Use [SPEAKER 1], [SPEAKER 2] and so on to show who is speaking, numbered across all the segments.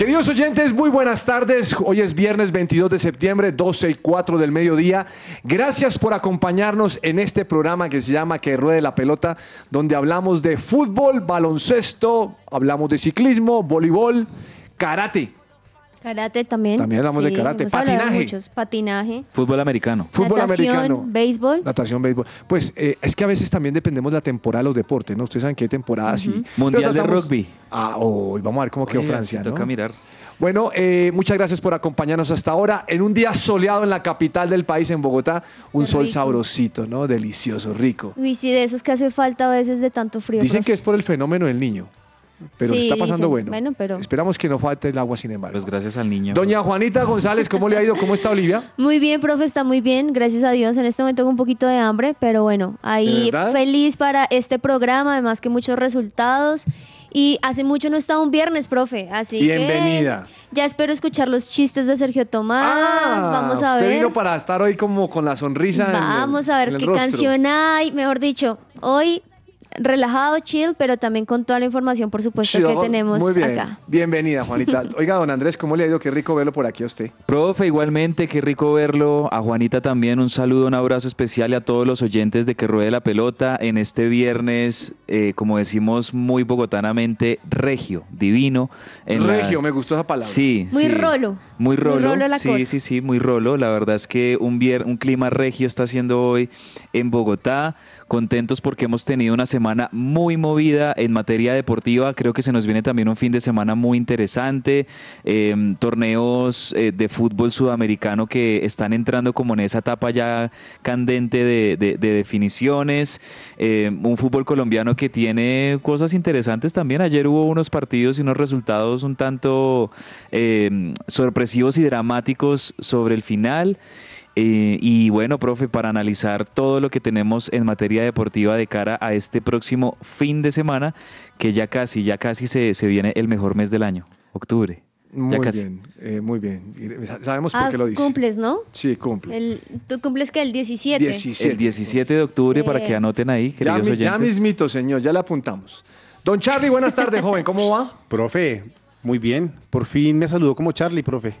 [SPEAKER 1] Queridos oyentes, muy buenas tardes. Hoy es viernes 22 de septiembre, 12 y 4 del mediodía. Gracias por acompañarnos en este programa que se llama Que Ruede la Pelota, donde hablamos de fútbol, baloncesto, hablamos de ciclismo, voleibol, karate,
[SPEAKER 2] Karate también.
[SPEAKER 1] También hablamos de karate. Patinaje.
[SPEAKER 2] muchos. Patinaje.
[SPEAKER 3] Fútbol americano.
[SPEAKER 1] fútbol
[SPEAKER 2] natación,
[SPEAKER 1] americano.
[SPEAKER 2] béisbol.
[SPEAKER 1] Natación, béisbol. Pues eh, es que a veces también dependemos de la temporada de los deportes, ¿no? Ustedes saben que hay temporadas y...
[SPEAKER 3] Mundial de rugby.
[SPEAKER 1] Ah, hoy vamos a ver cómo quedó
[SPEAKER 3] Oye,
[SPEAKER 1] Francia,
[SPEAKER 3] sí
[SPEAKER 1] ¿no?
[SPEAKER 3] Toca mirar.
[SPEAKER 1] Bueno, eh, muchas gracias por acompañarnos hasta ahora. En un día soleado en la capital del país, en Bogotá, un
[SPEAKER 2] Qué
[SPEAKER 1] sol
[SPEAKER 2] rico.
[SPEAKER 1] sabrosito, ¿no? Delicioso, rico.
[SPEAKER 2] Uy, sí, de esos que hace falta a veces de tanto frío.
[SPEAKER 1] Dicen
[SPEAKER 2] profe.
[SPEAKER 1] que es por el fenómeno del niño, pero
[SPEAKER 2] Sí,
[SPEAKER 1] está pasando bueno.
[SPEAKER 2] Bueno, pero-
[SPEAKER 1] Esperamos que no falte el agua, sin embargo.
[SPEAKER 3] Pues gracias al niño.
[SPEAKER 1] Doña Juanita González, ¿cómo le ha ido? ¿Cómo está Olivia?
[SPEAKER 2] Muy bien, profe, está muy bien, gracias a Dios. En este momento con un poquito de hambre, pero bueno, ahí feliz para este programa, además que muchos resultados. Y hace mucho no estaba un viernes, profe, así
[SPEAKER 1] Bienvenida.
[SPEAKER 2] que ya espero escuchar los chistes de Sergio Tomás. Vamos a
[SPEAKER 1] Ah, usted
[SPEAKER 2] ver.
[SPEAKER 1] vino para estar hoy como con la sonrisa en el-
[SPEAKER 2] Vamos a
[SPEAKER 1] en
[SPEAKER 2] ver
[SPEAKER 1] el
[SPEAKER 2] qué
[SPEAKER 1] rostro.
[SPEAKER 2] canción hay. Mejor dicho, hoy relajado, chill, pero también con toda la información, por supuesto, que tenemos
[SPEAKER 1] Muy bien.
[SPEAKER 2] acá.
[SPEAKER 1] Bienvenida, Juanita. Oiga, don Andrés, ¿cómo le ha ido? Qué rico verlo por aquí a usted.
[SPEAKER 3] Profe, igualmente, qué rico verlo. A Juanita también un saludo, un abrazo especial y a todos los oyentes de Que Ruede la Pelota en este viernes, eh, como decimos muy bogotanamente, regio, divino. en la-
[SPEAKER 1] Regio, me gustó esa palabra.
[SPEAKER 3] Sí.
[SPEAKER 2] Muy
[SPEAKER 3] sí.
[SPEAKER 2] rolo.
[SPEAKER 3] Muy
[SPEAKER 2] Muy
[SPEAKER 3] rolo.
[SPEAKER 2] la
[SPEAKER 3] sí,
[SPEAKER 2] cosa.
[SPEAKER 3] sí, sí, muy rolo. La verdad es que un, vier- un clima regio está haciendo hoy en Bogotá. Contentos porque hemos tenido una semana muy movida en materia deportiva. Creo que se nos viene también un fin de semana muy interesante. Eh, torneos eh, de fútbol sudamericano que están entrando como en esa etapa ya candente de, de- de definiciones. Eh, un fútbol colombiano que tiene cosas interesantes también. Ayer hubo unos partidos y unos resultados un tanto eh, sorpresivos y dramáticos sobre el final. Eh, y bueno, profe, para analizar todo lo que tenemos en materia deportiva de cara a este próximo fin de semana, que ya casi, ya casi se, se viene el mejor mes del año, octubre.
[SPEAKER 1] Muy
[SPEAKER 3] ya casi.
[SPEAKER 1] bien, eh, muy bien. Sabemos por
[SPEAKER 2] Ah,
[SPEAKER 1] qué lo dice.
[SPEAKER 2] cumples, ¿no?
[SPEAKER 1] Sí, cumple.
[SPEAKER 2] El, ¿Tú cumples que el 17?
[SPEAKER 1] 17.
[SPEAKER 3] El 17 de octubre, para que anoten ahí,
[SPEAKER 1] Ya,
[SPEAKER 3] queridos
[SPEAKER 1] ya
[SPEAKER 3] oyentes.
[SPEAKER 1] mismito, señor, ya le apuntamos. Don Charlie, buenas tardes, joven. ¿Cómo va?
[SPEAKER 4] Profe, muy bien. Por fin me saludó como Charlie, profe.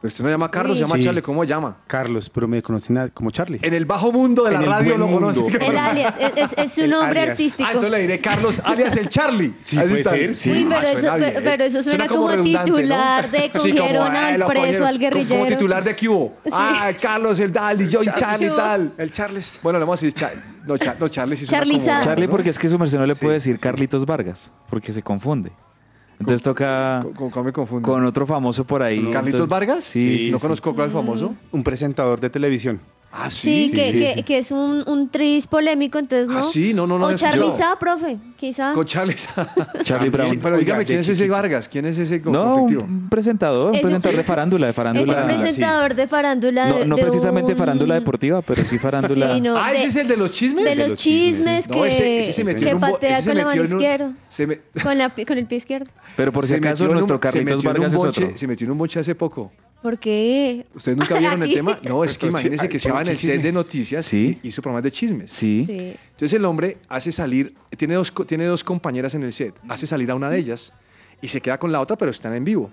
[SPEAKER 1] Pues usted no llama Carlos, se llama
[SPEAKER 4] Sí.
[SPEAKER 1] Charlie. ¿Cómo llama?
[SPEAKER 4] Carlos, pero me conocen a- como Charlie.
[SPEAKER 1] En el bajo mundo de la
[SPEAKER 4] En el
[SPEAKER 1] radio
[SPEAKER 4] buen
[SPEAKER 1] lo conoce.
[SPEAKER 4] mundo.
[SPEAKER 2] El alias, es, es- es su
[SPEAKER 4] El
[SPEAKER 2] nombre
[SPEAKER 4] alias.
[SPEAKER 2] artístico.
[SPEAKER 1] Ah, entonces le diré Carlos, alias el Charlie.
[SPEAKER 4] Sí, puede
[SPEAKER 1] tal.
[SPEAKER 4] ser, sí.
[SPEAKER 2] Uy, pero
[SPEAKER 1] Ah,
[SPEAKER 2] eso,
[SPEAKER 1] suena
[SPEAKER 2] pero,
[SPEAKER 1] bien.
[SPEAKER 2] pero eso suena, como, titular de
[SPEAKER 1] como,
[SPEAKER 2] cogieron
[SPEAKER 1] ah,
[SPEAKER 2] al
[SPEAKER 1] lo
[SPEAKER 2] preso,
[SPEAKER 1] cogieron.
[SPEAKER 2] al guerrillero.
[SPEAKER 1] Como titular de hubo. Ah, Carlos, el Dal, y yo y Charlie, tal.
[SPEAKER 4] El Charles.
[SPEAKER 1] Bueno, le vamos a decir Char- no, Char- no, Charlie sí suena
[SPEAKER 2] Charlie
[SPEAKER 1] como-
[SPEAKER 2] Sa.
[SPEAKER 3] Charlie,
[SPEAKER 1] ¿no?
[SPEAKER 3] porque es que su merced no le
[SPEAKER 4] Sí,
[SPEAKER 3] puede decir
[SPEAKER 4] sí.
[SPEAKER 3] Carlitos Vargas, porque se confunde. Entonces toca
[SPEAKER 1] ¿Cómo- ¿Cómo, cómo me confundo?
[SPEAKER 3] con otro famoso por ahí.
[SPEAKER 1] ¿Carlitos Vargas?
[SPEAKER 3] Sí,
[SPEAKER 1] ¿No
[SPEAKER 3] sí.
[SPEAKER 1] conozco cuál es famoso?
[SPEAKER 4] Un presentador de televisión.
[SPEAKER 1] Ah,
[SPEAKER 2] Sí, que,
[SPEAKER 4] sí,
[SPEAKER 2] que,
[SPEAKER 4] sí.
[SPEAKER 2] que es un, un tris polémico, entonces no.
[SPEAKER 1] Ah, sí, no, no, no
[SPEAKER 2] O. Sa, profe, quizá.
[SPEAKER 1] Con Charlie.
[SPEAKER 3] Charlie Brown.
[SPEAKER 1] Pero dígame, ¿quién es ese. Vargas? ¿Quién es ese
[SPEAKER 3] No, un presentador, un
[SPEAKER 2] Es un-
[SPEAKER 3] presentador de farándula, de
[SPEAKER 2] Es
[SPEAKER 3] farándula.
[SPEAKER 2] un presentador de farándula.
[SPEAKER 3] No,
[SPEAKER 2] de-
[SPEAKER 3] no
[SPEAKER 2] de
[SPEAKER 3] precisamente
[SPEAKER 2] un-
[SPEAKER 3] farándula deportiva, pero sí farándula.
[SPEAKER 2] Sí, no,
[SPEAKER 1] Ah,
[SPEAKER 2] de-
[SPEAKER 1] ¿ese es el de los chismes?
[SPEAKER 2] De los
[SPEAKER 4] chismes,
[SPEAKER 1] No,
[SPEAKER 2] que,
[SPEAKER 1] ese, ese se metió
[SPEAKER 2] que
[SPEAKER 1] un
[SPEAKER 2] patea con la mano izquierda. Con, la, pi- con el pie izquierdo.
[SPEAKER 3] Pero por si acaso nuestro
[SPEAKER 1] se
[SPEAKER 3] Carlitos
[SPEAKER 1] metió en un
[SPEAKER 3] Vargas es
[SPEAKER 1] bonche-
[SPEAKER 3] otro.
[SPEAKER 1] Se metió en un bonche hace poco.
[SPEAKER 2] ¿Por qué?
[SPEAKER 1] ¿Ustedes nunca vieron el tema? No, es que imagínense que estaba en el set de noticias
[SPEAKER 3] Sí.
[SPEAKER 1] y hizo programas de chismes.
[SPEAKER 3] Sí.
[SPEAKER 2] Sí.
[SPEAKER 1] Entonces el hombre hace salir, tiene dos, co- tiene dos compañeras en el set, hace salir a una de ellas y se queda con la otra, pero están en vivo.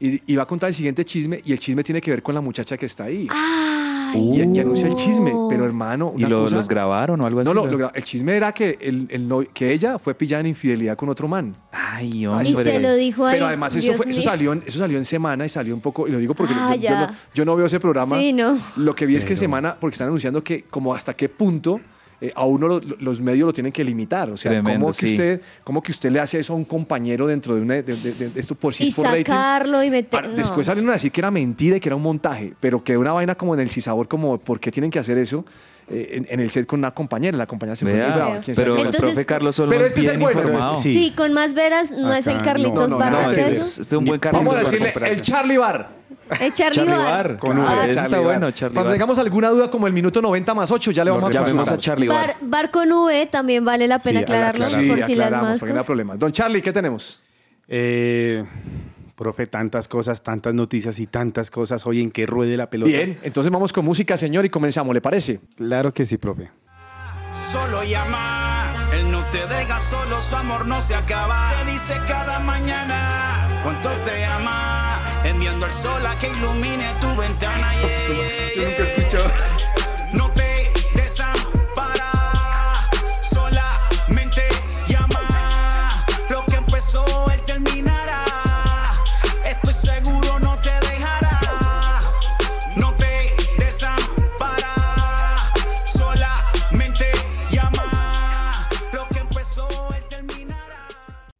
[SPEAKER 1] Y, y va a contar el siguiente chisme y el chisme tiene que ver con la muchacha que está ahí.
[SPEAKER 2] Ay,
[SPEAKER 1] y, y anuncia el chisme, pero hermano,
[SPEAKER 3] ¿Y
[SPEAKER 1] una
[SPEAKER 3] lo-
[SPEAKER 1] cosa-
[SPEAKER 3] los grabaron o algo así?
[SPEAKER 1] No, no, lo el chisme era que, el, que ella fue pillada en infidelidad con otro man.
[SPEAKER 3] Ay,
[SPEAKER 2] Y
[SPEAKER 3] hombre.
[SPEAKER 2] se lo dijo ahí.
[SPEAKER 1] Pero además eso, fue- salió en, eso salió en semana y salió un poco, y lo digo porque
[SPEAKER 2] Ah,
[SPEAKER 1] yo, no, yo no veo ese programa.
[SPEAKER 2] Sí, no.
[SPEAKER 1] Lo que vi es que en semana, porque están anunciando que como hasta qué punto eh, a uno lo- lo- los medios lo tienen que limitar. O sea,
[SPEAKER 3] Tremendo,
[SPEAKER 1] ¿cómo, que
[SPEAKER 3] sí.
[SPEAKER 1] usted, ¿cómo que usted le hace eso a un compañero dentro de, una, de, de- de- de esto por si
[SPEAKER 2] Y
[SPEAKER 1] por rating?
[SPEAKER 2] sacarlo y meter.
[SPEAKER 1] Ahora,
[SPEAKER 2] no.
[SPEAKER 1] Después salieron a decir que era mentira y que era un montaje, pero que una vaina como en el Cisabor, como ¿por qué tienen que hacer eso? Eh, en, en el set con una compañera, la compañera se fue
[SPEAKER 3] Vea,
[SPEAKER 1] muy brava. quién sabe
[SPEAKER 3] pero el
[SPEAKER 2] Entonces-
[SPEAKER 3] profe Carlos Olmo
[SPEAKER 1] Pero
[SPEAKER 3] es
[SPEAKER 1] este es el bueno,
[SPEAKER 3] informado.
[SPEAKER 4] sí.
[SPEAKER 2] Sí, con más veras no es el Carlitos
[SPEAKER 1] no, no, no,
[SPEAKER 2] Vargas.
[SPEAKER 3] No,
[SPEAKER 1] este
[SPEAKER 3] este es, este es un buen Carlitos
[SPEAKER 1] Vamos a decirle el Charlie Bar.
[SPEAKER 2] Eh, Charlie,
[SPEAKER 3] Charlie
[SPEAKER 2] Bar.
[SPEAKER 3] Bar.
[SPEAKER 4] Con
[SPEAKER 3] Ah, está
[SPEAKER 1] Bar.
[SPEAKER 3] bueno, Charlie
[SPEAKER 1] Cuando
[SPEAKER 3] Bar.
[SPEAKER 1] tengamos alguna duda como el minuto 90 más 8, ya le vamos a
[SPEAKER 3] Llamemos
[SPEAKER 1] pasar.
[SPEAKER 3] a Charlie Bar.
[SPEAKER 2] Bar, con V también vale la pena
[SPEAKER 4] Sí,
[SPEAKER 2] aclararlo
[SPEAKER 4] aclarar.
[SPEAKER 1] Sí,
[SPEAKER 2] por si las
[SPEAKER 1] aclaramos, porque no hay
[SPEAKER 2] mascas.
[SPEAKER 1] problema. Don Charlie, ¿qué tenemos?
[SPEAKER 4] Eh, profe, tantas cosas, tantas noticias y tantas cosas hoy en que ruede la pelota.
[SPEAKER 1] Bien, entonces vamos con música, señor, y comenzamos, ¿le parece?
[SPEAKER 4] Claro que sí, profe.
[SPEAKER 5] Solo llama, él no te deja solo, su amor no se acaba. Te dice cada mañana cuánto te ama, enviando el sol a que ilumine tu ventana. Yeah,
[SPEAKER 4] Yo nunca he escuchado.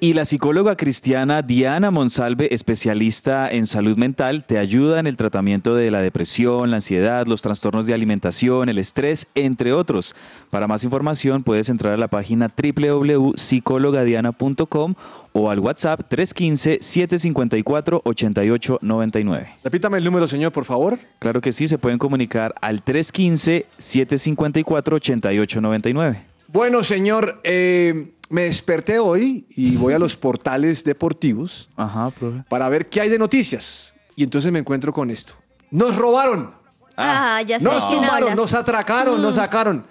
[SPEAKER 3] Y la psicóloga cristiana Diana Monsalve, especialista en salud mental, te ayuda en el tratamiento de la depresión, la ansiedad, los trastornos de alimentación, el estrés, entre otros. Para más información puedes entrar a la página www.psicologadiana.com o al WhatsApp 315-754-8899.
[SPEAKER 1] Repítame el número, señor, por favor.
[SPEAKER 3] Claro que sí, se pueden comunicar al 315-754-8899.
[SPEAKER 1] Bueno, señor, eh, me desperté hoy y voy a los portales deportivos
[SPEAKER 3] Ajá, profe.
[SPEAKER 1] para ver qué hay de noticias. Y entonces me encuentro con esto. ¡Nos robaron!
[SPEAKER 2] Ah, ya sé de
[SPEAKER 1] Nos
[SPEAKER 2] quién
[SPEAKER 1] tumbaron,
[SPEAKER 2] hablas.
[SPEAKER 1] nos atracaron, nos sacaron.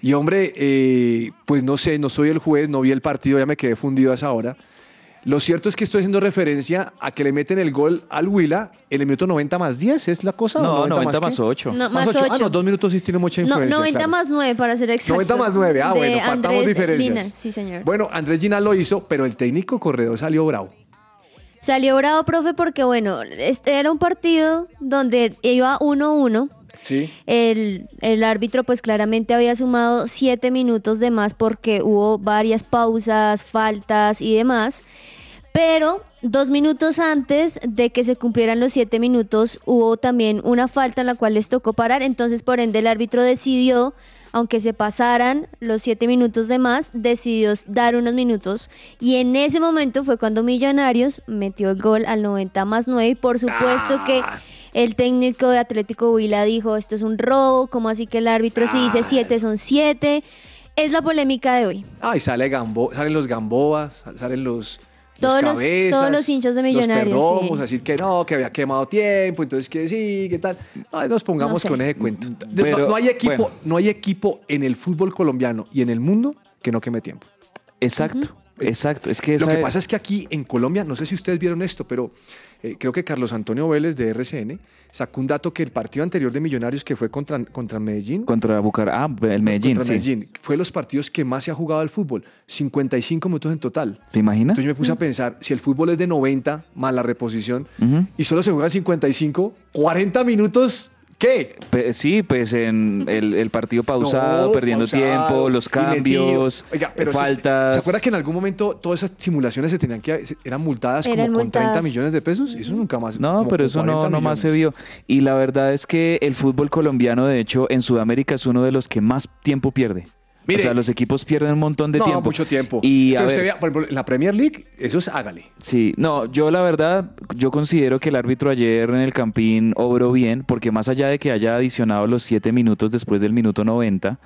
[SPEAKER 1] Y hombre, eh, pues no sé, no soy el juez, no vi el partido, ya me quedé fundido a esa hora. Lo cierto es que estoy haciendo referencia a que le meten el gol al Huila en el minuto 90 más 10, ¿es la cosa?
[SPEAKER 3] No,
[SPEAKER 1] ¿O
[SPEAKER 3] 90 más
[SPEAKER 1] qué?
[SPEAKER 3] 8.
[SPEAKER 2] No, más
[SPEAKER 1] ocho. Ah,
[SPEAKER 2] 8.
[SPEAKER 1] no, dos minutos sí tiene mucha
[SPEAKER 2] No,
[SPEAKER 1] influencia.
[SPEAKER 2] 90
[SPEAKER 1] claro.
[SPEAKER 2] más 9 para ser exactos.
[SPEAKER 1] 90 más 9, ah,
[SPEAKER 2] De
[SPEAKER 1] bueno, partamos
[SPEAKER 2] Andrés
[SPEAKER 1] diferencias.
[SPEAKER 2] Lina, sí, señor.
[SPEAKER 1] Bueno, Andrés Gina lo hizo, pero el técnico corredor salió bravo.
[SPEAKER 2] Salió bravo, profe, porque bueno, este era un partido donde iba 1-1.
[SPEAKER 1] Sí.
[SPEAKER 2] El, el árbitro pues claramente había sumado siete minutos de más porque hubo varias pausas, faltas y demás. Pero dos minutos antes de que se cumplieran los siete minutos hubo también una falta en la cual les tocó parar. Entonces por ende el árbitro decidió, aunque se pasaran los siete minutos de más, decidió dar unos minutos. Y en ese momento fue cuando Millonarios metió el gol al 90 más 9 y por supuesto que... El técnico de Atlético Huila dijo, esto es un robo, ¿cómo así que el árbitro si dice siete son siete? Es la polémica de hoy.
[SPEAKER 1] Ay, sale Gambo, salen los Gambobas, salen los.
[SPEAKER 2] Todos los-
[SPEAKER 1] cabezas,
[SPEAKER 2] todos los hinchas de Millonarios,
[SPEAKER 1] Los perdomos,
[SPEAKER 2] sí.
[SPEAKER 1] así que no, que había quemado tiempo, entonces que sí, que tal. Ay, nos pongamos
[SPEAKER 2] No sé.
[SPEAKER 1] con ese cuento. No-
[SPEAKER 3] Pero,
[SPEAKER 1] no, hay equipo,
[SPEAKER 3] bueno.
[SPEAKER 1] no hay equipo en el fútbol colombiano y en el mundo que no queme tiempo.
[SPEAKER 3] Exacto, exacto. Es que
[SPEAKER 1] Lo que
[SPEAKER 3] es-
[SPEAKER 1] pasa es que aquí en Colombia, no sé si ustedes vieron esto, pero eh, creo que Carlos Antonio Vélez de RCN sacó un dato que el partido anterior de Millonarios que fue contra, contra Medellín,
[SPEAKER 3] Contra Bucar, ah, el Medellín,
[SPEAKER 1] contra
[SPEAKER 3] sí.
[SPEAKER 1] Medellín, fue los partidos que más se ha jugado al fútbol, 55 minutos en total.
[SPEAKER 3] ¿Se imagina?
[SPEAKER 1] Entonces yo me puse a pensar, si el fútbol es de 90 más la reposición y solo se juegan 55, 40 minutos, ¿qué?
[SPEAKER 3] Pe- Sí, pues en el, el partido pausado,
[SPEAKER 1] No,
[SPEAKER 3] perdiendo
[SPEAKER 1] pausado,
[SPEAKER 3] tiempo, los
[SPEAKER 1] y metido.
[SPEAKER 3] cambios,
[SPEAKER 1] Oiga, pero eso es-
[SPEAKER 3] faltas.
[SPEAKER 1] ¿Se acuerda que en algún momento todas esas simulaciones se tenían que se- eran multadas
[SPEAKER 2] Eran
[SPEAKER 1] como con 30
[SPEAKER 2] multadas.
[SPEAKER 1] millones de pesos? Eso nunca más.
[SPEAKER 3] No,
[SPEAKER 1] como
[SPEAKER 3] pero
[SPEAKER 1] con
[SPEAKER 3] eso no,
[SPEAKER 1] 40
[SPEAKER 3] no más se
[SPEAKER 1] millones.
[SPEAKER 3] vio. Y la verdad es que el fútbol colombiano, de hecho, en Sudamérica es uno de los que más tiempo pierde.
[SPEAKER 1] Mire.
[SPEAKER 3] o sea, los equipos pierden un montón de
[SPEAKER 1] no,
[SPEAKER 3] tiempo.
[SPEAKER 1] mucho tiempo.
[SPEAKER 3] Y a
[SPEAKER 1] Pero
[SPEAKER 3] ver,
[SPEAKER 1] usted vea, por ejemplo, en la Premier League, eso es hágale.
[SPEAKER 3] Sí, no, yo la verdad, yo considero que el árbitro ayer en el Campín obró bien, porque más allá de que haya adicionado los siete minutos después del minuto 90,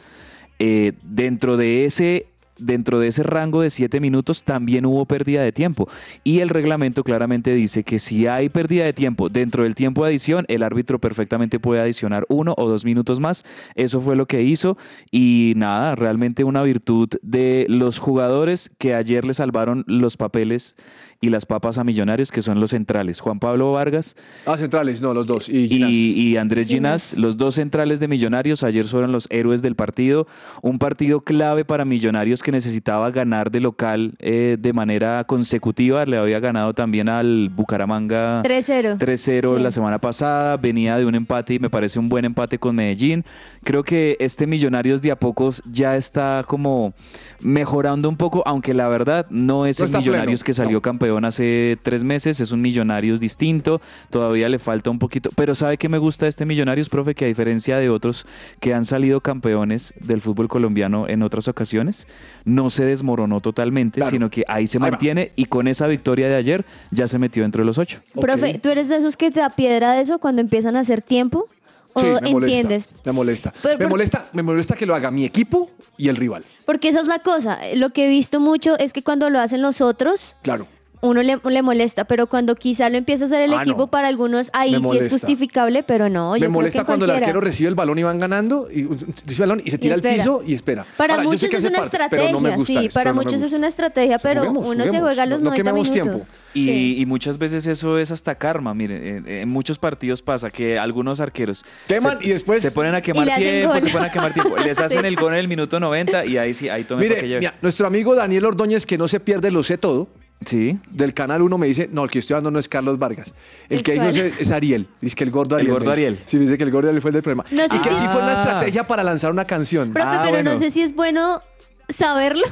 [SPEAKER 3] eh, dentro de ese dentro de ese rango de siete minutos también hubo pérdida de tiempo. Y el reglamento claramente dice que si hay pérdida de tiempo dentro del tiempo de adición, el árbitro perfectamente puede adicionar uno o dos minutos más. Eso fue lo que hizo. Y nada, realmente una virtud de los jugadores que ayer le salvaron los papeles y las papas a Millonarios, que son los centrales. Juan Pablo Vargas
[SPEAKER 1] Ah, centrales, no, los dos. Y, Ginás.
[SPEAKER 3] y, y Andrés Ginás,
[SPEAKER 2] Ginás.
[SPEAKER 3] los dos centrales de Millonarios, ayer fueron los héroes del partido. Un partido clave para Millonarios que necesitaba ganar de local eh, de manera consecutiva. Le había ganado también al Bucaramanga
[SPEAKER 2] 3-0.
[SPEAKER 3] 3-0
[SPEAKER 2] Sí.
[SPEAKER 3] la semana pasada, venía de un empate y me parece un buen empate con Medellín. Creo que este Millonarios de a pocos ya está como mejorando un poco, aunque la verdad no es
[SPEAKER 1] No
[SPEAKER 3] el Millonarios
[SPEAKER 1] pleno,
[SPEAKER 3] que salió
[SPEAKER 1] no.
[SPEAKER 3] campeón hace tres meses, es un Millonarios distinto, todavía le falta un poquito, pero ¿sabe qué me gusta de este Millonarios, profe? Que a diferencia de otros que han salido campeones del fútbol colombiano en otras ocasiones, no se desmoronó totalmente,
[SPEAKER 1] Claro.
[SPEAKER 3] sino que ahí se
[SPEAKER 1] Ahí
[SPEAKER 3] mantiene y con esa victoria de ayer ya se metió dentro de los ocho.
[SPEAKER 2] Profe, ¿tú eres de esos que te da piedra de eso cuando empiezan a hacer tiempo? ¿O
[SPEAKER 1] Sí, me molesta,
[SPEAKER 2] entiendes?
[SPEAKER 1] Me molesta.
[SPEAKER 2] Pero
[SPEAKER 1] me, molesta. me molesta que lo haga mi equipo y el rival.
[SPEAKER 2] Porque esa es la cosa. Lo que he visto mucho es que cuando lo hacen los otros,
[SPEAKER 1] Claro.
[SPEAKER 2] Uno le, le molesta, pero cuando quizá lo empieza a hacer el
[SPEAKER 1] Ah,
[SPEAKER 2] equipo,
[SPEAKER 1] no.
[SPEAKER 2] para algunos ahí
[SPEAKER 1] Me
[SPEAKER 2] sí es justificable, pero no. yo
[SPEAKER 1] me
[SPEAKER 2] creo
[SPEAKER 1] molesta
[SPEAKER 2] que
[SPEAKER 1] cuando el arquero recibe el balón y van ganando y recibe el balón y se tira al piso y espera.
[SPEAKER 2] Para
[SPEAKER 1] Ahora,
[SPEAKER 2] muchos es una
[SPEAKER 1] parte,
[SPEAKER 2] estrategia,
[SPEAKER 1] no me gusta
[SPEAKER 2] sí, para
[SPEAKER 1] no
[SPEAKER 2] muchos es una estrategia, pero
[SPEAKER 1] Juguemos,
[SPEAKER 2] uno se juega los
[SPEAKER 1] no- no
[SPEAKER 2] 90
[SPEAKER 1] quememos
[SPEAKER 2] minutos.
[SPEAKER 1] tiempo.
[SPEAKER 3] Y,
[SPEAKER 2] Sí.
[SPEAKER 3] y muchas veces eso es hasta karma. Miren, en, en muchos partidos pasa que algunos arqueros
[SPEAKER 1] Queman
[SPEAKER 3] se,
[SPEAKER 1] y después-
[SPEAKER 3] se ponen a quemar tiempo, se ponen a quemar tiempo. Les hacen
[SPEAKER 2] Sí.
[SPEAKER 3] el gol en el minuto 90 y ahí sí, ahí tomen
[SPEAKER 1] Mire, mira, nuestro amigo Daniel Ordóñez, que no se pierde, lo sé todo,
[SPEAKER 3] Sí.
[SPEAKER 1] del Canal 1 me dice, no, el que estoy hablando no es Carlos Vargas. El
[SPEAKER 2] ¿Es
[SPEAKER 1] que dijo es, es Ariel. Dice que el gordo
[SPEAKER 3] El
[SPEAKER 1] Ariel.
[SPEAKER 3] gordo
[SPEAKER 1] me dice.
[SPEAKER 3] Ariel.
[SPEAKER 1] Sí, dice que el gordo Ariel fue el del problema.
[SPEAKER 2] No sé
[SPEAKER 1] y que
[SPEAKER 2] si-
[SPEAKER 1] sí fue una
[SPEAKER 3] Ah.
[SPEAKER 1] estrategia para lanzar una canción.
[SPEAKER 2] Profe,
[SPEAKER 3] Ah,
[SPEAKER 2] pero no sé si es bueno saberlo.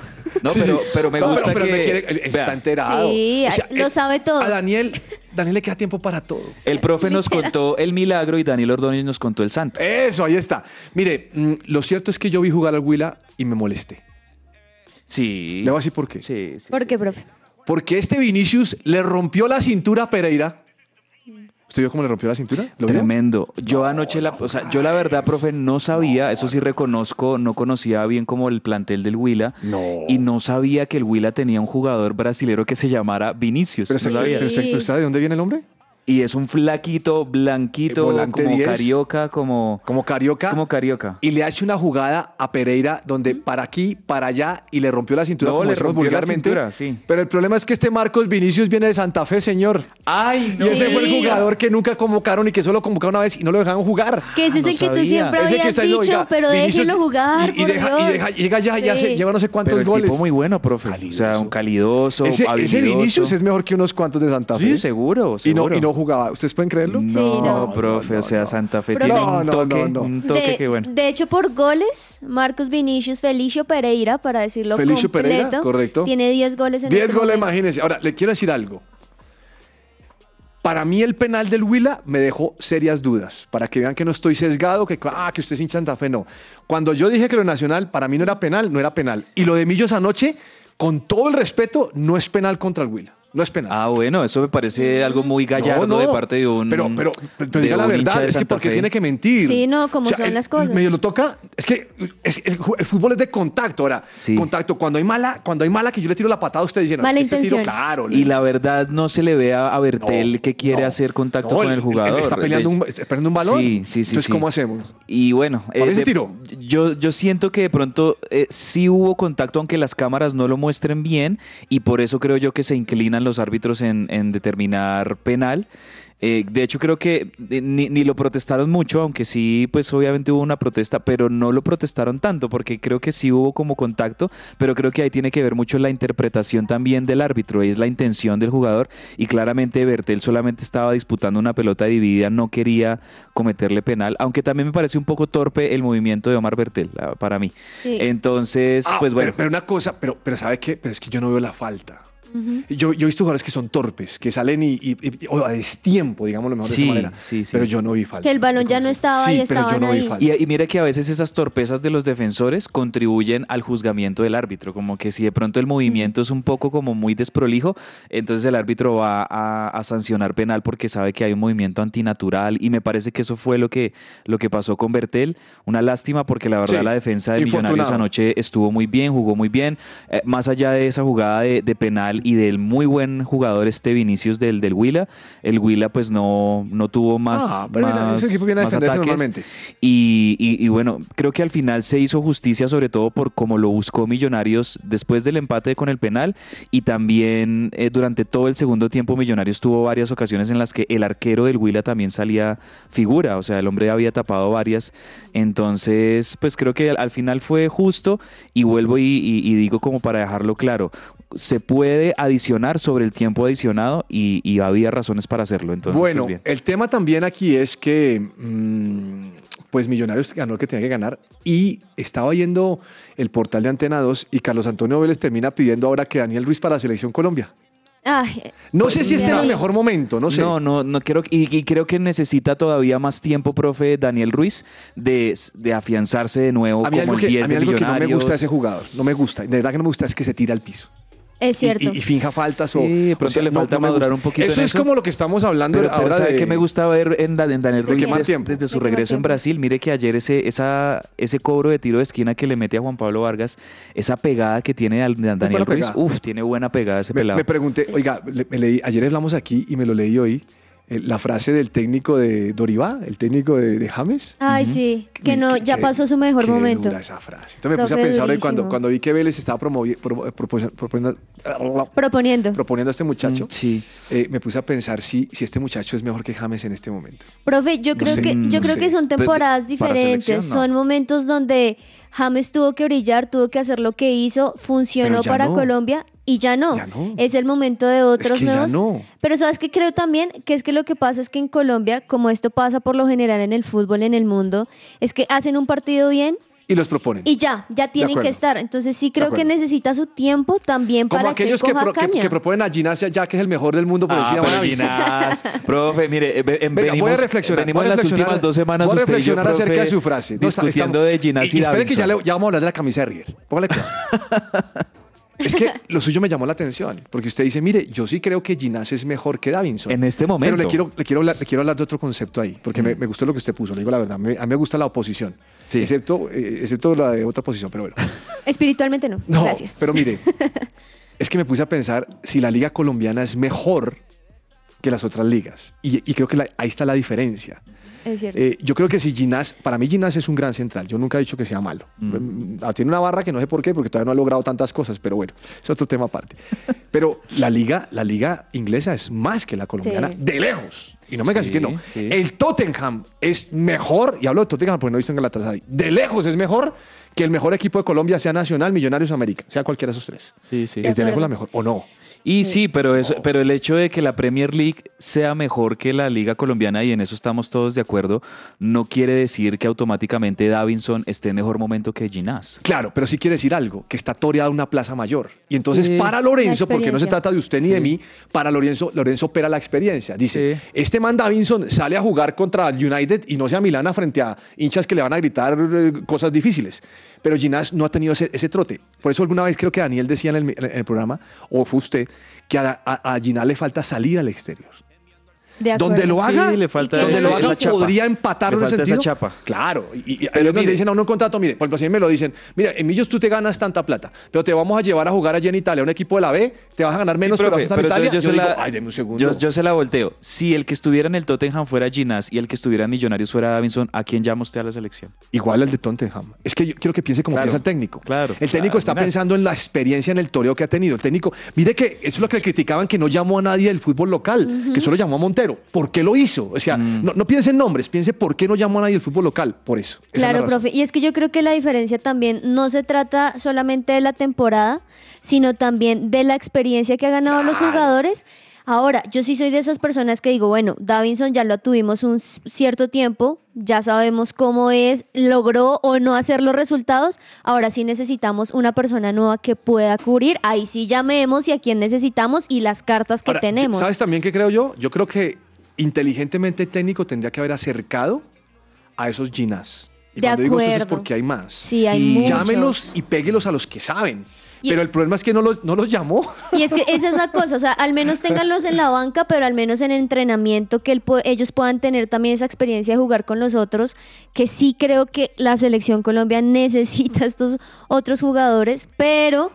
[SPEAKER 3] No,
[SPEAKER 1] Sí,
[SPEAKER 3] pero,
[SPEAKER 1] sí.
[SPEAKER 3] pero me
[SPEAKER 1] No,
[SPEAKER 3] gusta
[SPEAKER 1] pero
[SPEAKER 3] que.
[SPEAKER 1] me quiere- él
[SPEAKER 3] vea,
[SPEAKER 1] está enterado.
[SPEAKER 2] Sí, lo
[SPEAKER 1] él-
[SPEAKER 2] sabe todo.
[SPEAKER 1] A Daniel, Daniel le queda tiempo para todo.
[SPEAKER 3] el profe nos contó el milagro y Daniel Ordóñez nos contó el santo.
[SPEAKER 1] Eso, ahí está. Mire, mm, lo cierto es que yo vi jugar al Huila y me molesté.
[SPEAKER 3] Sí.
[SPEAKER 1] Le voy a decir por qué.
[SPEAKER 3] Sí, sí,
[SPEAKER 2] ¿Por
[SPEAKER 3] sí,
[SPEAKER 2] qué,
[SPEAKER 3] sí.
[SPEAKER 2] profe?
[SPEAKER 1] Porque este Vinicius le rompió la cintura a Pereira. ¿Usted vio cómo le rompió la cintura? ¿Lo vio?
[SPEAKER 3] Tremendo. Yo anoche, la, o sea, yo la verdad, profe, no sabía, eso sí reconozco, no conocía bien como el plantel del Huila.
[SPEAKER 1] No.
[SPEAKER 3] Y no sabía que el Huila tenía un jugador brasilero que se llamara Vinicius.
[SPEAKER 1] Pero,
[SPEAKER 3] no
[SPEAKER 1] usted-
[SPEAKER 3] sabía.
[SPEAKER 1] pero usted- pero usted sabe de dónde viene el hombre?
[SPEAKER 3] Y es un flaquito, blanquito,
[SPEAKER 1] Eh, volante
[SPEAKER 3] como
[SPEAKER 1] 10.
[SPEAKER 3] carioca, como...
[SPEAKER 1] Como Carioca.
[SPEAKER 3] Es como carioca.
[SPEAKER 1] Y le hace una jugada a Pereira donde para aquí, para allá y le rompió la cintura
[SPEAKER 3] No,
[SPEAKER 1] como
[SPEAKER 3] le rompió la
[SPEAKER 1] vulgarmente.
[SPEAKER 3] cintura, sí.
[SPEAKER 1] Pero el problema es que este Marcos Vinicius viene de Santa Fe, señor.
[SPEAKER 3] ¡Ay,
[SPEAKER 1] Y ese fue el
[SPEAKER 2] Sí.
[SPEAKER 1] jugador que nunca convocaron y que solo convocaron una vez y no lo dejaron jugar.
[SPEAKER 2] Que ese es
[SPEAKER 3] no
[SPEAKER 2] el que tú siempre
[SPEAKER 1] Ese
[SPEAKER 2] habías dicho,
[SPEAKER 1] oiga,
[SPEAKER 2] pero
[SPEAKER 1] Vinicius-
[SPEAKER 2] déjenlo jugar,
[SPEAKER 1] y, y
[SPEAKER 2] por
[SPEAKER 1] deja- y deja- llega ya y hace,
[SPEAKER 2] Sí.
[SPEAKER 1] lleva no sé cuántos
[SPEAKER 3] Pero el
[SPEAKER 1] goles.
[SPEAKER 3] tipo muy bueno, profe. O sea, un calidoso,
[SPEAKER 1] Ese, ese. Vinicius es mejor que unos cuantos de Santa Fe.
[SPEAKER 3] Sí, seguro,
[SPEAKER 1] Y no,
[SPEAKER 3] seguro.
[SPEAKER 1] y no jugaba. ¿Ustedes pueden creerlo?
[SPEAKER 2] Sí,
[SPEAKER 3] no,
[SPEAKER 2] no.
[SPEAKER 3] profe, o sea, Santa Fe
[SPEAKER 2] Profe.
[SPEAKER 3] tiene
[SPEAKER 1] No,
[SPEAKER 3] un
[SPEAKER 1] no,
[SPEAKER 3] toque,
[SPEAKER 1] no, no.
[SPEAKER 3] un toque
[SPEAKER 2] de,
[SPEAKER 3] que bueno.
[SPEAKER 2] de hecho, por goles, Marcos Vinicius Felicio Pereira, para decirlo
[SPEAKER 1] Felicio
[SPEAKER 2] completo,
[SPEAKER 1] Pereira, correcto.
[SPEAKER 2] tiene 10 goles en
[SPEAKER 1] 10
[SPEAKER 2] este
[SPEAKER 1] goles,
[SPEAKER 2] momento.
[SPEAKER 1] imagínense. Ahora, le quiero decir algo. Para mí el penal del Huila me dejó serias dudas. Para que vean que no estoy sesgado, que, ah, que usted es hincha Santa Fe, no. Cuando yo dije que lo nacional para mí no era penal, no era penal. Y lo de Millos anoche, con todo el respeto, no es penal contra el Huila. No es penal.
[SPEAKER 3] Ah, bueno, eso me parece algo muy gallardo
[SPEAKER 1] No, no.
[SPEAKER 3] de parte de un.
[SPEAKER 1] Pero, pero, pero diga la verdad, es que porque
[SPEAKER 3] Fe.
[SPEAKER 1] tiene que mentir.
[SPEAKER 2] Sí, no, como son
[SPEAKER 1] el-
[SPEAKER 2] las cosas.
[SPEAKER 1] Medio lo toca. Es que es- el, fútbol es de contacto. Ahora,
[SPEAKER 3] Sí.
[SPEAKER 1] contacto. Cuando hay mala, cuando hay mala que yo le tiro la patada a usted diciendo,
[SPEAKER 2] Mala
[SPEAKER 1] es que este tiro,
[SPEAKER 2] intención.
[SPEAKER 1] claro.
[SPEAKER 3] Y la verdad no se le ve a, Bertel
[SPEAKER 1] No,
[SPEAKER 3] que quiere
[SPEAKER 1] no,
[SPEAKER 3] hacer contacto
[SPEAKER 1] no,
[SPEAKER 3] con el
[SPEAKER 1] él
[SPEAKER 3] jugador.
[SPEAKER 1] está peleando un, está peleando un balón.
[SPEAKER 3] Sí, sí, sí.
[SPEAKER 1] Entonces,
[SPEAKER 3] sí.
[SPEAKER 1] ¿cómo hacemos?
[SPEAKER 3] Y bueno,
[SPEAKER 1] ¿Para qué se
[SPEAKER 3] de-
[SPEAKER 1] tiró?
[SPEAKER 3] Yo, yo siento que de pronto eh, sí hubo contacto, aunque las cámaras no lo muestren bien, y por eso creo yo que se inclinan los árbitros en, en determinar penal. Eh, de hecho, creo que eh, ni, ni lo protestaron mucho, aunque sí, pues obviamente hubo una protesta, pero no lo protestaron tanto, porque creo que sí hubo como contacto, pero creo que ahí tiene que ver mucho la interpretación también del árbitro, es la intención del jugador, y claramente Bertel solamente estaba disputando una pelota dividida, no quería cometerle penal, aunque también me parece un poco torpe el movimiento de Omar Bertel, la- para mí.
[SPEAKER 2] Sí.
[SPEAKER 3] Entonces,
[SPEAKER 1] Ah,
[SPEAKER 3] pues bueno.
[SPEAKER 1] Pero, pero una cosa, pero, pero ¿sabe qué? Pero es que yo no veo la falta. Yo, yo he visto jugadores que son torpes, que salen y, y- y- o a destiempo, digámoslo mejor de
[SPEAKER 3] Sí,
[SPEAKER 1] esa manera.
[SPEAKER 3] sí, sí.
[SPEAKER 1] Pero yo no vi falta.
[SPEAKER 2] Que el balón ya no estaba
[SPEAKER 1] sí,
[SPEAKER 2] y
[SPEAKER 1] pero yo no vi
[SPEAKER 2] ahí.
[SPEAKER 1] falta.
[SPEAKER 3] Y, y mire que a veces esas torpezas de los defensores contribuyen al juzgamiento del árbitro, como que si de pronto el movimiento es un poco como muy desprolijo, entonces el árbitro va a, a sancionar penal porque sabe que hay un movimiento antinatural y me parece que eso fue lo que, lo que pasó con Bertel. Una lástima porque la verdad
[SPEAKER 1] Sí,
[SPEAKER 3] la defensa de. Millonarios anoche estuvo muy bien, jugó muy bien, Eh, más allá de esa jugada de, de penal y del muy buen jugador este Vinicius del, del Huila. El Huila pues no, no tuvo más,
[SPEAKER 1] Ah, pero
[SPEAKER 3] más,
[SPEAKER 1] ese equipo viene a
[SPEAKER 3] más ataques.
[SPEAKER 1] normalmente.
[SPEAKER 3] Y, y- y bueno, creo que al final se hizo justicia sobre todo por cómo lo buscó Millonarios después del empate con el penal y también eh, durante todo el segundo tiempo Millonarios tuvo varias ocasiones en las que el arquero del Huila también salía figura, o sea, el hombre había tapado varias. Entonces, pues creo que al, al final fue justo y vuelvo y, y- y digo como para dejarlo claro, se puede adicionar sobre el tiempo adicionado y, y había razones para hacerlo. Entonces,
[SPEAKER 1] bueno,
[SPEAKER 3] pues bien.
[SPEAKER 1] el tema también aquí es que, mm, pues Millonarios ganó lo que tenía que ganar y estaba yendo el portal de Antena 2 y Carlos Antonio Vélez termina pidiendo ahora que Daniel Ruiz para la Selección Colombia.
[SPEAKER 2] Ay,
[SPEAKER 1] No sé si este era el mejor momento, no sé.
[SPEAKER 3] No, no, no creo y, y creo que necesita todavía más tiempo, profe Daniel Ruiz, de, de afianzarse de nuevo
[SPEAKER 1] a mí
[SPEAKER 3] como
[SPEAKER 1] algo,
[SPEAKER 3] el
[SPEAKER 1] que,
[SPEAKER 3] 10
[SPEAKER 1] a mí
[SPEAKER 3] de
[SPEAKER 1] algo que no me gusta de ese jugador, no me gusta, de verdad que no me gusta es que se tira al piso.
[SPEAKER 2] Es cierto.
[SPEAKER 1] Y, y finja faltas o,
[SPEAKER 3] Sí, pronto
[SPEAKER 1] o
[SPEAKER 3] le falta madurar un poquito
[SPEAKER 1] Eso
[SPEAKER 3] en
[SPEAKER 1] es
[SPEAKER 3] eso.
[SPEAKER 1] como lo que estamos hablando
[SPEAKER 3] Pero, pero
[SPEAKER 1] ahora
[SPEAKER 3] ¿sabe
[SPEAKER 1] de...
[SPEAKER 3] qué me gusta ver en, en Daniel Ruiz des-
[SPEAKER 1] tiempo.
[SPEAKER 3] desde su regreso en. Brasil? Mire que ayer ese, esa, ese cobro de tiro de esquina que le mete a Juan Pablo Vargas, esa pegada que tiene al- de Daniel Ruiz,
[SPEAKER 1] pegada.
[SPEAKER 3] uff, tiene buena pegada ese
[SPEAKER 1] Me,
[SPEAKER 3] pelado.
[SPEAKER 1] me pregunté, oiga, le- me leí, ayer hablamos aquí y me lo leí hoy, la frase del técnico de Doribá, el técnico de, de James.
[SPEAKER 2] Ay, sí, que no, ya pasó su mejor
[SPEAKER 1] qué
[SPEAKER 2] momento.
[SPEAKER 1] dura esa frase. Entonces me puse a pensar hoy cuando, cuando vi que Vélez estaba promovi- pro- propo- proponiendo,
[SPEAKER 2] Proponiendo.
[SPEAKER 1] proponiendo a este muchacho,
[SPEAKER 3] Mm, sí.
[SPEAKER 1] eh, me puse a pensar si, si este muchacho es mejor que James en este momento.
[SPEAKER 2] Profe, yo
[SPEAKER 1] No
[SPEAKER 2] creo
[SPEAKER 1] sé,
[SPEAKER 2] que yo
[SPEAKER 1] no
[SPEAKER 2] creo
[SPEAKER 1] sé.
[SPEAKER 2] que son
[SPEAKER 3] Pero,
[SPEAKER 2] temporadas diferentes,
[SPEAKER 3] no.
[SPEAKER 2] son momentos donde James tuvo que brillar, tuvo que hacer lo que hizo, funcionó para
[SPEAKER 1] no.
[SPEAKER 2] Colombia y ya no.
[SPEAKER 1] Ya no.
[SPEAKER 2] Es el momento de otros
[SPEAKER 1] que ya
[SPEAKER 2] nuevos.
[SPEAKER 1] no.
[SPEAKER 2] Pero sabes que creo también que es que lo que pasa es que en Colombia, como esto pasa por lo general en el fútbol en el mundo, es que hacen un partido bien
[SPEAKER 1] Y los proponen.
[SPEAKER 2] y ya, ya tienen que estar. Entonces sí creo que necesita su tiempo también
[SPEAKER 1] Como
[SPEAKER 2] para
[SPEAKER 1] aquellos
[SPEAKER 2] que,
[SPEAKER 1] que,
[SPEAKER 2] coja
[SPEAKER 1] pro- que-
[SPEAKER 2] caña.
[SPEAKER 1] que proponen a Ginasia ya que es el mejor del mundo por
[SPEAKER 3] Ah, pero. Ginás, profe, mire, eh, ve- eh,
[SPEAKER 1] Venga,
[SPEAKER 3] venimos,
[SPEAKER 1] voy a reflexionar.
[SPEAKER 3] venimos
[SPEAKER 1] voy a
[SPEAKER 3] las
[SPEAKER 1] reflexionar-
[SPEAKER 3] últimas dos semanas
[SPEAKER 1] voy a
[SPEAKER 3] usted y yo,
[SPEAKER 1] reflexionar
[SPEAKER 3] profe,
[SPEAKER 1] acerca de su frase. No,
[SPEAKER 3] discutiendo
[SPEAKER 1] estamos-
[SPEAKER 3] de Ginás y,
[SPEAKER 1] y, espere que ya, le- ya vamos a hablar de la camisa de River. Póngale cuidado. es que lo suyo me llamó la atención, porque usted dice, mire, yo sí creo que Ginás es mejor que Davinson.
[SPEAKER 3] En este momento.
[SPEAKER 1] Pero le quiero, le quiero, hablar, le quiero hablar de otro concepto ahí, porque me, me gustó lo que usted puso, le digo la verdad. me- a mí me gusta la oposición,
[SPEAKER 3] Sí.
[SPEAKER 1] excepto, eh, excepto la de otra posición, pero bueno.
[SPEAKER 2] Espiritualmente no.
[SPEAKER 1] No,
[SPEAKER 2] Gracias.
[SPEAKER 1] pero mire, es que me puse a pensar si la liga colombiana es mejor que las otras ligas. Y, y creo que la- ahí está la diferencia.
[SPEAKER 2] Es cierto.
[SPEAKER 1] Eh, yo creo que si Ginás, para mí Ginás es un gran central. Yo nunca he dicho que sea malo. Mm, ah, Tiene una barra que no sé por qué, porque todavía no ha logrado tantas cosas, pero bueno, es otro tema aparte. Pero la liga, la liga inglesa es más que la colombiana,
[SPEAKER 2] Sí.
[SPEAKER 1] de lejos. Y no me digas
[SPEAKER 3] Sí,
[SPEAKER 1] que no.
[SPEAKER 3] sí.
[SPEAKER 1] El Tottenham es mejor, y hablo de Tottenham porque no he visto en Galatasaray, de lejos es mejor que el mejor equipo de Colombia sea Nacional, Millonarios, América, sea cualquiera de esos tres.
[SPEAKER 3] Sí, sí.
[SPEAKER 1] Es de lejos la mejor, ¿o no?
[SPEAKER 3] Y sí, pero, eso, pero el hecho de que la Premier League sea mejor que la Liga Colombiana, y en eso estamos todos de acuerdo, no quiere decir que automáticamente Davinson esté en mejor momento que Ginás.
[SPEAKER 1] Claro, pero sí quiere decir algo, que está toreada una plaza mayor. Y entonces
[SPEAKER 3] Sí.
[SPEAKER 1] para Lorenzo, porque no se trata de usted ni de mí, para Lorenzo, Lorenzo opera la experiencia. Dice,
[SPEAKER 3] Sí.
[SPEAKER 1] este man Davinson sale a jugar contra el United y no sea Milana frente a hinchas que le van a gritar eh, cosas difíciles. Pero Ginás no ha tenido ese, ese trote. Por eso alguna vez creo que Daniel decía en el, en el programa, o fue usted, que a, a, le falta salir al exterior.
[SPEAKER 2] De.
[SPEAKER 1] Donde lo haga,
[SPEAKER 3] Sí, le falta
[SPEAKER 1] donde
[SPEAKER 3] esa-
[SPEAKER 1] lo haga podría empatarlo
[SPEAKER 3] Le
[SPEAKER 1] en ese
[SPEAKER 3] falta esa chapa.
[SPEAKER 1] Claro, y, y-
[SPEAKER 3] Pero mire-
[SPEAKER 1] dicen a uno un contrato, mire, por ejemplo, si me lo dicen, mira, en Millos tú te ganas tanta plata, pero te vamos a llevar a jugar allí en Italia, un equipo de la B, te vas a ganar menos,
[SPEAKER 3] Sí,
[SPEAKER 1] pero vas a
[SPEAKER 3] profe,
[SPEAKER 1] estar en Italia.
[SPEAKER 3] entonces
[SPEAKER 1] Yo,
[SPEAKER 3] yo se
[SPEAKER 1] digo,
[SPEAKER 3] la-
[SPEAKER 1] ay, deme un segundo.
[SPEAKER 3] Yo, yo se la volteo. Si el que estuviera en el Tottenham fuera Ginás y el que estuviera en Millonarios fuera Davinson, ¿a quién llama usted a la selección?
[SPEAKER 1] Igual el de Tottenham. Es que yo quiero que piense como
[SPEAKER 3] Claro,
[SPEAKER 1] piensa el técnico.
[SPEAKER 3] claro,
[SPEAKER 1] El técnico
[SPEAKER 3] claro,
[SPEAKER 1] está pensando en la experiencia en el toreo que ha tenido. El técnico, mire que eso es lo que le criticaban, que no llamó a nadie del fútbol local, que solo llamó a Montero. ¿Por qué lo hizo? O sea,
[SPEAKER 3] Mm.
[SPEAKER 1] no, no piense en nombres, piense por qué no llamó a nadie del fútbol local. Por eso. Esa es
[SPEAKER 2] Claro,
[SPEAKER 1] razón.
[SPEAKER 2] profe. Y es que yo creo que la diferencia también no se trata solamente de la temporada, sino también de la experiencia que han ganado los jugadores. Ahora, yo sí soy de esas personas que digo, bueno, Davinson ya lo tuvimos un cierto tiempo, ya sabemos cómo es, logró o no hacer los resultados, ahora sí necesitamos una persona nueva que pueda cubrir, ahí sí llamemos y a quién necesitamos y las cartas que
[SPEAKER 1] Ahora,
[SPEAKER 2] tenemos.
[SPEAKER 1] ¿Sabes también qué creo yo? Yo creo que inteligentemente el técnico tendría que haber acercado a esos Ginas. Y
[SPEAKER 2] De
[SPEAKER 1] cuando digo eso es
[SPEAKER 2] acuerdo.
[SPEAKER 1] porque hay más.
[SPEAKER 2] Sí, hay
[SPEAKER 3] Sí.
[SPEAKER 2] muchos.
[SPEAKER 1] Llámelos y péguelos a los que saben.
[SPEAKER 2] Y-
[SPEAKER 1] Pero el problema es que no los, no los llamó.
[SPEAKER 2] Y es que esa es la cosa, o sea, al menos ténganlos en la banca, pero al menos en entrenamiento que pu- ellos puedan tener también esa experiencia de jugar con los otros, que sí creo que la selección Colombia necesita estos otros jugadores, pero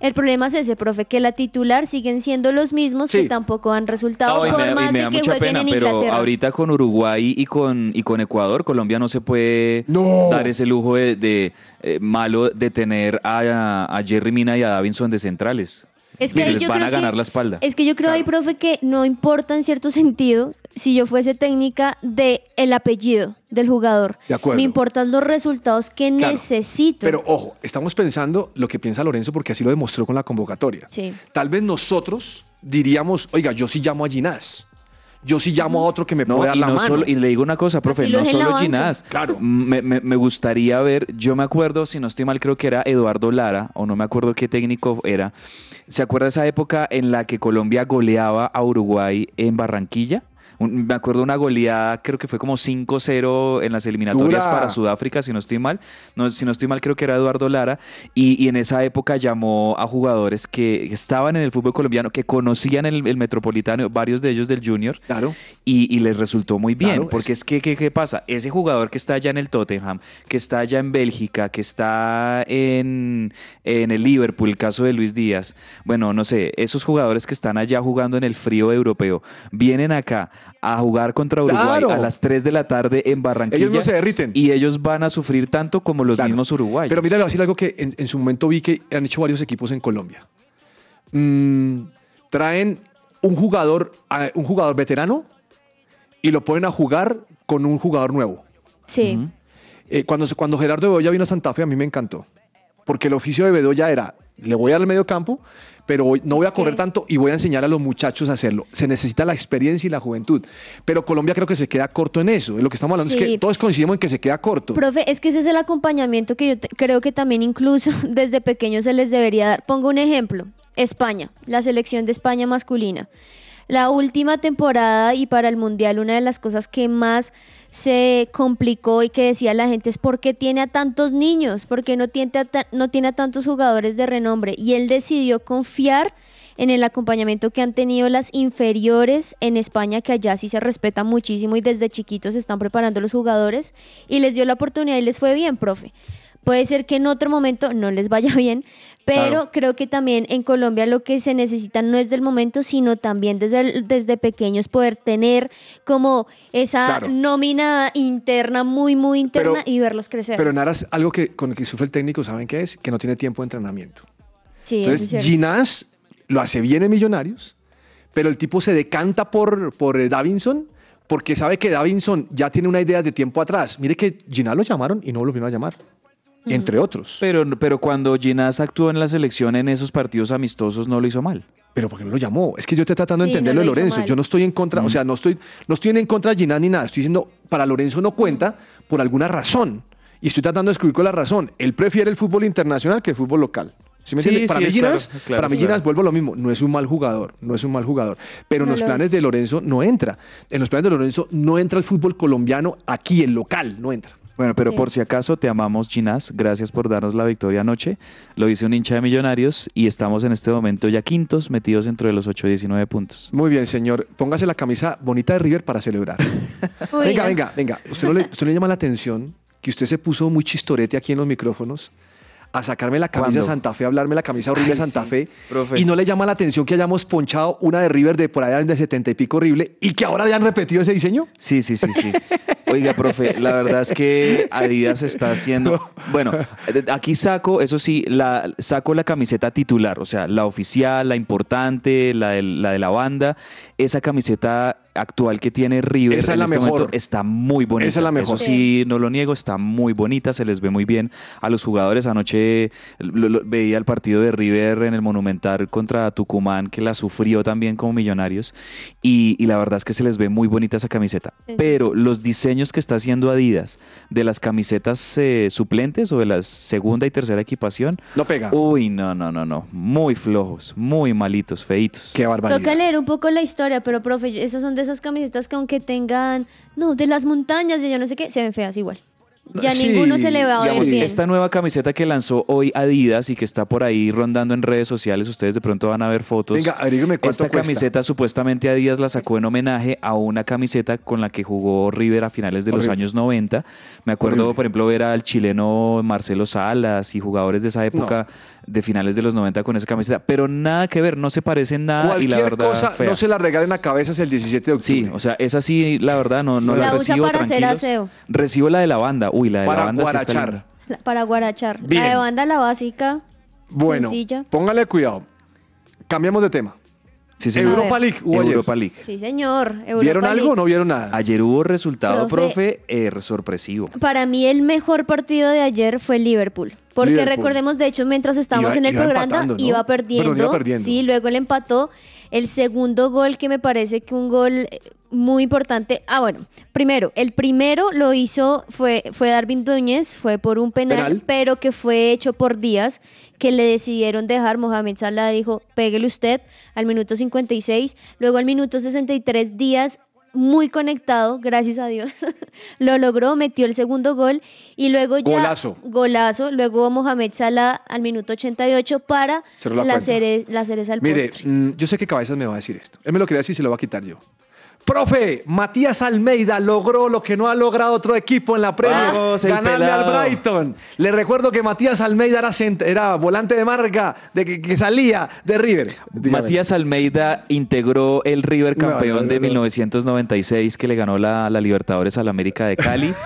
[SPEAKER 2] El problema es ese, profe, que la titular siguen siendo los mismos
[SPEAKER 1] Sí.
[SPEAKER 2] que tampoco han resultado
[SPEAKER 3] No,
[SPEAKER 2] por
[SPEAKER 3] me,
[SPEAKER 2] más de que jueguen
[SPEAKER 3] pena,
[SPEAKER 2] en
[SPEAKER 3] pero
[SPEAKER 2] Inglaterra.
[SPEAKER 3] ahorita con Uruguay y con, y con Ecuador, Colombia no se puede
[SPEAKER 1] No.
[SPEAKER 3] dar ese lujo de, de, eh, malo de tener a, a Jerry Mina y a Davinson de centrales.
[SPEAKER 2] Es que
[SPEAKER 3] Que les
[SPEAKER 2] yo
[SPEAKER 3] van
[SPEAKER 2] creo
[SPEAKER 3] a ganar
[SPEAKER 2] que-
[SPEAKER 3] la espalda.
[SPEAKER 2] Es que yo creo ahí, profe, que no importa en cierto sentido si yo fuese técnica de el apellido del jugador.
[SPEAKER 1] De acuerdo.
[SPEAKER 2] Me importan los resultados que
[SPEAKER 1] Claro.
[SPEAKER 2] necesito.
[SPEAKER 1] Pero ojo, estamos pensando lo que piensa Lorenzo porque así lo demostró con la convocatoria.
[SPEAKER 2] Sí.
[SPEAKER 1] Tal vez nosotros diríamos, oiga, yo sí llamo a Ginás. Yo sí llamo a otro que me
[SPEAKER 3] No,
[SPEAKER 1] puede dar
[SPEAKER 3] y,
[SPEAKER 1] la
[SPEAKER 3] no
[SPEAKER 1] mano.
[SPEAKER 3] solo- y le digo una cosa, profe,
[SPEAKER 2] Así
[SPEAKER 3] no solo. Ginás.
[SPEAKER 1] Claro.
[SPEAKER 3] Me, me- me gustaría ver, yo me acuerdo, si no estoy mal, creo que era Eduardo Lara, o no me acuerdo qué técnico era. ¿Se acuerda de esa época en la que Colombia goleaba a Uruguay en Barranquilla? Un- me acuerdo una goleada, creo que fue como 5-0 en las eliminatorias
[SPEAKER 1] Dura.
[SPEAKER 3] para Sudáfrica, si no estoy mal. No, si no estoy mal, creo que era Eduardo Lara. Y, y en esa época llamó a jugadores que estaban en el fútbol colombiano, que conocían el, el metropolitano, varios de ellos del Junior
[SPEAKER 1] Claro.
[SPEAKER 3] y, y les resultó muy bien.
[SPEAKER 1] Claro,
[SPEAKER 3] porque es, que, ¿qué, qué pasa? Ese jugador que está allá en el Tottenham, que está allá en Bélgica, que está en, en el Liverpool, el caso de Luis Díaz, bueno, no sé, esos jugadores que están allá jugando en el frío europeo, vienen acá a jugar contra Uruguay
[SPEAKER 1] Claro.
[SPEAKER 3] a las 3 de la tarde en Barranquilla.
[SPEAKER 1] Ellos no se derriten.
[SPEAKER 3] Y ellos van a sufrir tanto como los
[SPEAKER 1] Claro.
[SPEAKER 3] mismos uruguayos.
[SPEAKER 1] Pero mira, le voy a decir algo que en, en su momento vi que han hecho varios equipos en Colombia. Mm, traen un jugador, un jugador veterano y lo ponen a jugar con un jugador nuevo.
[SPEAKER 2] sí.
[SPEAKER 1] Eh, cuando, cuando Gerardo Bedoya vino a Santa Fe, a mí me encantó. Porque el oficio de Bedoya era, le voy al medio campo, pero voy- no voy a correr tanto y voy a enseñar a los muchachos a hacerlo. Se necesita la experiencia y la juventud. Pero Colombia creo que se queda corto en eso. Lo que estamos hablando es que todos coincidimos en que se queda corto.
[SPEAKER 2] Profe, es que ese es el acompañamiento que yo te- creo que también incluso desde pequeños se les debería dar. Pongo un ejemplo, España, la selección de España masculina. La última temporada y para el Mundial una de las cosas que más se complicó y que decía la gente es por qué tiene a tantos niños, por qué no tiene a, no tiene a tantos jugadores de renombre. Y él decidió confiar en el acompañamiento que han tenido las inferiores en España, que allá sí se respeta muchísimo y desde chiquitos se están preparando los jugadores y les dio la oportunidad y les fue bien, profe. Puede ser que en otro momento no les vaya bien, pero
[SPEAKER 1] Claro.
[SPEAKER 2] creo que también en Colombia lo que se necesita no es del momento, sino también desde, el- desde pequeños poder tener como esa
[SPEAKER 1] Claro.
[SPEAKER 2] nómina interna, muy, muy interna
[SPEAKER 1] Pero-
[SPEAKER 2] y verlos crecer.
[SPEAKER 1] Pero en aras, algo que, con el que sufre el técnico, ¿saben qué es? Que no tiene tiempo de entrenamiento.
[SPEAKER 2] sí, eso es
[SPEAKER 1] Entonces,
[SPEAKER 2] cierto.
[SPEAKER 1] Ginás lo hace bien en Millonarios, pero el tipo se decanta por, por eh, Davinson porque sabe que Davinson ya tiene una idea de tiempo atrás. Mire que Ginás lo llamaron y no lo vino a llamar, entre otros.
[SPEAKER 3] Pero, pero cuando Ginás actuó en la selección en esos partidos amistosos no lo hizo mal.
[SPEAKER 1] Pero ¿por qué no lo llamó? Es que yo estoy tratando de
[SPEAKER 2] Sí, no
[SPEAKER 1] entenderlo de
[SPEAKER 2] lo hizo
[SPEAKER 1] Lorenzo.
[SPEAKER 2] mal.
[SPEAKER 1] Yo no estoy en contra, o sea, no estoy, no estoy en contra de Ginás ni nada. Estoy diciendo, para Lorenzo no cuenta por alguna razón. Y estoy tratando de descubrir cuál es la razón. Él prefiere el fútbol internacional que el fútbol local. ¿Sí me
[SPEAKER 3] Sí,
[SPEAKER 1] entiende? Para
[SPEAKER 3] sí,
[SPEAKER 1] mí,
[SPEAKER 3] es claro,
[SPEAKER 1] Ginás,
[SPEAKER 3] es claro,
[SPEAKER 1] para mí
[SPEAKER 3] es claro.
[SPEAKER 1] Ginás, vuelvo a lo mismo. No es un mal jugador, no es un mal jugador. Pero en
[SPEAKER 2] No
[SPEAKER 1] los
[SPEAKER 2] lo
[SPEAKER 1] planes
[SPEAKER 2] es.
[SPEAKER 1] de Lorenzo no entra. En los planes de Lorenzo no entra el fútbol colombiano aquí, el local, no entra.
[SPEAKER 3] Bueno, pero
[SPEAKER 2] Sí.
[SPEAKER 3] por si acaso te amamos, Ginás. Gracias por darnos la victoria anoche. Lo dice un hincha de Millonarios y estamos en este momento ya quintos, metidos dentro de los 8-19 puntos.
[SPEAKER 1] Muy bien, señor. Póngase la camisa bonita de River para celebrar.
[SPEAKER 2] Uy,
[SPEAKER 1] venga,
[SPEAKER 2] no.
[SPEAKER 1] venga, venga. ¿Usted no, le, usted no le llama la atención que usted se puso muy chistorete aquí en los micrófonos a sacarme la camisa de. Santa Fe, a hablarme la camisa horrible de Santa
[SPEAKER 3] sí,
[SPEAKER 1] Fe?
[SPEAKER 3] profe.
[SPEAKER 1] Y no le llama la atención que hayamos ponchado una de River de por allá de 70 y pico horrible y que ahora ya han repetido ese diseño.
[SPEAKER 3] Sí, sí, sí, sí. Oiga, profe, la verdad es que Adidas está haciendo. Bueno, aquí saco, eso sí, la, saco la camiseta titular, o sea, la oficial, la importante, la de la, de la banda. Esa camiseta actual que tiene River
[SPEAKER 1] Esa es
[SPEAKER 3] en
[SPEAKER 1] la
[SPEAKER 3] este
[SPEAKER 1] mejor.
[SPEAKER 3] momento está muy bonita.
[SPEAKER 1] Esa es la mejor.
[SPEAKER 3] Eso sí, no lo niego, está muy bonita, se les ve muy bien a los jugadores. Anoche lo- lo- veía el partido de River en el Monumental contra Tucumán, que la sufrió también como millonarios. Y, y la verdad es que se les ve muy bonita esa camiseta.
[SPEAKER 2] Sí.
[SPEAKER 3] Pero los diseños que está haciendo Adidas de las camisetas eh, suplentes o de la segunda y tercera equipación,
[SPEAKER 1] No pega.
[SPEAKER 3] uy, no, no, no, no. Muy flojos, muy malitos, feitos.
[SPEAKER 1] Qué barbaridad.
[SPEAKER 2] Toca leer un poco la historia, pero profe, esas son de esas camisetas que aunque tengan, no, de las montañas y yo no sé qué, se ven feas igual. Ya
[SPEAKER 1] Sí,
[SPEAKER 2] ninguno se le va a oír
[SPEAKER 3] Digamos,
[SPEAKER 2] bien.
[SPEAKER 3] esta nueva camiseta que lanzó hoy Adidas y que está por ahí rondando en redes sociales, ustedes de pronto van a ver fotos.
[SPEAKER 1] Venga, averígame cuánto
[SPEAKER 3] Esta
[SPEAKER 1] cuesta.
[SPEAKER 3] camiseta supuestamente Adidas la sacó en homenaje a una camiseta con la que jugó River a finales de los años 90. Me acuerdo,
[SPEAKER 1] Horrible.
[SPEAKER 3] por ejemplo, ver al chileno Marcelo Salas y jugadores de esa época de finales de los 90 con esa camiseta, pero nada que ver, no se parecen nada y
[SPEAKER 1] Cualquier
[SPEAKER 3] la verdad
[SPEAKER 1] cosa,
[SPEAKER 3] fea.
[SPEAKER 1] no se la regalen a cabezas el 17 de octubre.
[SPEAKER 3] Sí, o sea, esa sí, la verdad, no, no la,
[SPEAKER 2] La usa
[SPEAKER 3] recibo
[SPEAKER 2] para hacer aseo.
[SPEAKER 3] Recibo la de la banda. Uy, la de
[SPEAKER 1] Para
[SPEAKER 3] la banda sí está
[SPEAKER 1] guarachar.
[SPEAKER 2] La- Para guarachar.
[SPEAKER 1] Bien.
[SPEAKER 2] La de banda, la básica.
[SPEAKER 1] Bueno,
[SPEAKER 2] Sencilla.
[SPEAKER 1] póngale cuidado. Cambiamos de tema.
[SPEAKER 3] Sí, señor.
[SPEAKER 1] Europa
[SPEAKER 2] ver.
[SPEAKER 1] League hubo ayer.
[SPEAKER 3] Europa League.
[SPEAKER 2] Sí, señor. Europa
[SPEAKER 1] ¿Vieron algo o no vieron nada?
[SPEAKER 3] Ayer hubo resultado,
[SPEAKER 2] Profe.
[SPEAKER 3] profe, eh, sorpresivo.
[SPEAKER 2] Para mí el mejor partido de ayer fue el Liverpool. Porque
[SPEAKER 1] Liverpool.
[SPEAKER 2] recordemos, de hecho, mientras estábamos
[SPEAKER 1] Iba-
[SPEAKER 2] en el
[SPEAKER 1] iba
[SPEAKER 2] programa, iba, perdiendo,
[SPEAKER 1] Perdón, iba perdiendo.
[SPEAKER 2] Sí, luego él empató. El segundo gol que me parece que un gol eh, muy importante. Ah, bueno, primero, el primero lo hizo, fue, fue Darwin Núñez, fue por un penal,
[SPEAKER 1] Penal.
[SPEAKER 2] pero que fue hecho por Díaz, que le decidieron dejar. Mohamed Salah dijo, péguele usted al minuto 56. Luego al minuto 63, Díaz muy conectado, gracias a Dios. Lo logró, metió el segundo gol y luego ya
[SPEAKER 1] Golazo.
[SPEAKER 2] golazo, luego Mohamed Salah al minuto 88 para
[SPEAKER 1] la
[SPEAKER 2] la, cere- la cereza al
[SPEAKER 1] Mire,
[SPEAKER 2] postre.
[SPEAKER 1] mm, yo sé que Cabezas me va a decir esto. Él me lo quería decir y se lo va a quitar yo. Profe, Matías Almeida logró lo que no ha logrado otro equipo en la Premier,
[SPEAKER 3] Vamos, el
[SPEAKER 1] ganarle
[SPEAKER 3] pelado.
[SPEAKER 1] al Brighton. Le recuerdo que Matías Almeida era, era volante de marca, de que, que salía de River. Dígame.
[SPEAKER 3] Matías Almeida integró el River campeón
[SPEAKER 1] no, no,
[SPEAKER 3] de
[SPEAKER 1] no.
[SPEAKER 3] 1996 que le ganó la, la Libertadores al América de Cali.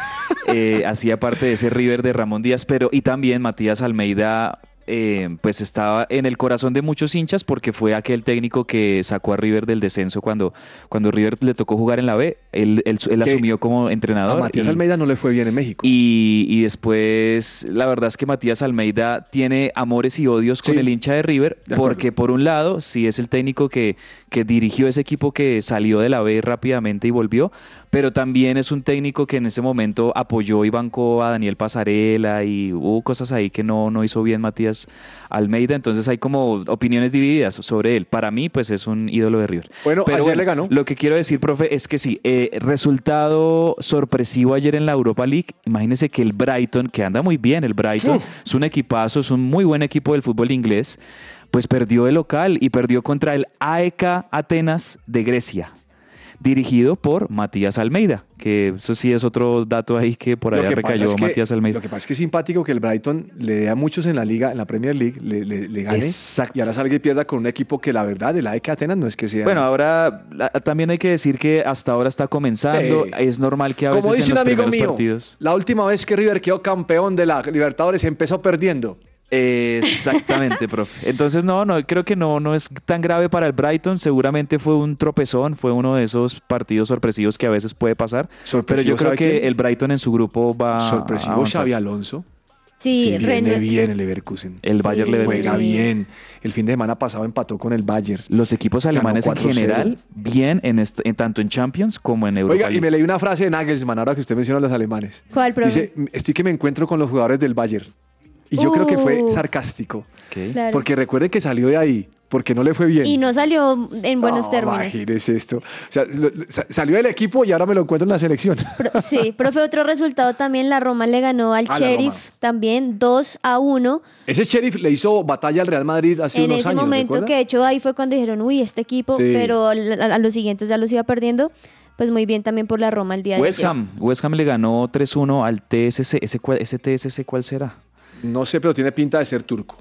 [SPEAKER 3] Eh, hacía parte de ese River de Ramón Díaz, pero y también Matías Almeida eh, pues estaba en el corazón de muchos hinchas porque fue aquel técnico que sacó a River del descenso cuando, cuando River le tocó jugar en la B. Él, él- asumió como
[SPEAKER 1] A
[SPEAKER 3] entrenador.
[SPEAKER 1] Matías
[SPEAKER 3] y-
[SPEAKER 1] Almeida no le fue bien en México.
[SPEAKER 3] y, y después, la verdad es que Matías Almeida tiene amores y odios con
[SPEAKER 1] Sí.
[SPEAKER 3] el hincha de River,
[SPEAKER 1] De
[SPEAKER 3] porque por un lado, sí es el técnico que, que dirigió ese equipo que salió de la B rápidamente y volvió, pero también es un técnico que en ese momento apoyó y bancó a Daniel Pasarela y hubo cosas ahí que no, no hizo bien Matías Almeida, entonces hay como opiniones divididas sobre él. Para mí, pues es un ídolo de River.
[SPEAKER 1] Bueno, ayer le ganó.
[SPEAKER 3] Lo que quiero decir, profe, es que sí, eh, resultado sorpresivo ayer en la Europa League. Imagínense que el Brighton, que anda muy bien, el Brighton, es un equipazo, es un muy buen equipo del fútbol inglés, pues perdió el local y perdió contra el AEK Atenas de Grecia, dirigido por Matías Almeida, que eso sí es otro dato ahí que por allá
[SPEAKER 1] que
[SPEAKER 3] recayó
[SPEAKER 1] es que-
[SPEAKER 3] Matías Almeida.
[SPEAKER 1] Lo que pasa es que es simpático que el Brighton le dé a muchos en la liga, en la Premier League, le, le- le gane.
[SPEAKER 3] Exacto.
[SPEAKER 1] Y ahora salga y pierda con un equipo que la verdad, el AEK Atenas no es que sea.
[SPEAKER 3] Bueno, ahora la- también hay que decir que hasta ahora está comenzando.
[SPEAKER 1] Eh,
[SPEAKER 3] es normal que a veces
[SPEAKER 1] Como dice
[SPEAKER 3] en
[SPEAKER 1] un
[SPEAKER 3] los
[SPEAKER 1] amigo
[SPEAKER 3] primeros
[SPEAKER 1] mío,
[SPEAKER 3] partidos.
[SPEAKER 1] la última vez que River quedó campeón de la Libertadores empezó perdiendo.
[SPEAKER 3] Exactamente, profe. Entonces, no, no, creo que no, no es tan grave para el Brighton. Seguramente fue un tropezón, fue uno de esos partidos sorpresivos que a veces puede pasar. Pero yo creo
[SPEAKER 1] ¿sabe
[SPEAKER 3] que
[SPEAKER 1] quién?
[SPEAKER 3] el Brighton en su grupo va a
[SPEAKER 1] Sorpresivo
[SPEAKER 3] avanzar.
[SPEAKER 1] Xavi Alonso.
[SPEAKER 2] Sí,
[SPEAKER 1] viene
[SPEAKER 2] Rennes-
[SPEAKER 1] bien el Leverkusen.
[SPEAKER 3] El Bayer
[SPEAKER 2] Sí.
[SPEAKER 3] Leverkusen.
[SPEAKER 1] Juega
[SPEAKER 2] Sí.
[SPEAKER 1] bien. El fin de semana pasado empató con el Bayern.
[SPEAKER 3] Los equipos alemanes en
[SPEAKER 1] 4-0.
[SPEAKER 3] general, bien en, este- en tanto en Champions como en Europa.
[SPEAKER 1] Oiga, y me leí una frase de Nagelsmann ahora que usted menciona a los alemanes.
[SPEAKER 2] ¿Cuál, profe?
[SPEAKER 1] Dice, estoy que me encuentro con los jugadores del Bayern. Y yo creo que fue
[SPEAKER 2] Uh.
[SPEAKER 1] sarcástico.
[SPEAKER 3] Ok.
[SPEAKER 2] Claro.
[SPEAKER 1] Porque recuerden que salió de ahí, porque no le fue bien.
[SPEAKER 2] Y no salió en buenos
[SPEAKER 1] No,
[SPEAKER 2] términos.
[SPEAKER 1] Imagínese esto. O sea, lo- lo- sa- salió del equipo y ahora me lo encuentro en la selección.
[SPEAKER 2] Pro- sí, profe, otro resultado también, la Roma le ganó al
[SPEAKER 1] Ah, la
[SPEAKER 2] Sheriff
[SPEAKER 1] Roma.
[SPEAKER 2] también 2 a 1.
[SPEAKER 1] Ese sheriff le hizo batalla al Real Madrid hace
[SPEAKER 2] En
[SPEAKER 1] unos
[SPEAKER 2] ese
[SPEAKER 1] años.
[SPEAKER 2] momento
[SPEAKER 1] ¿recuerda?
[SPEAKER 2] que de hecho ahí fue cuando dijeron, uy, este equipo,
[SPEAKER 1] Sí.
[SPEAKER 2] pero a, a- a los siguientes ya los iba perdiendo. Pues muy bien también por la Roma el día de
[SPEAKER 3] West
[SPEAKER 2] ayer.
[SPEAKER 3] Ham. West Ham le ganó 3-1 al TSC. ¿Ese, cuál- ese TSC cuál será?
[SPEAKER 1] No sé, pero tiene pinta de ser turco.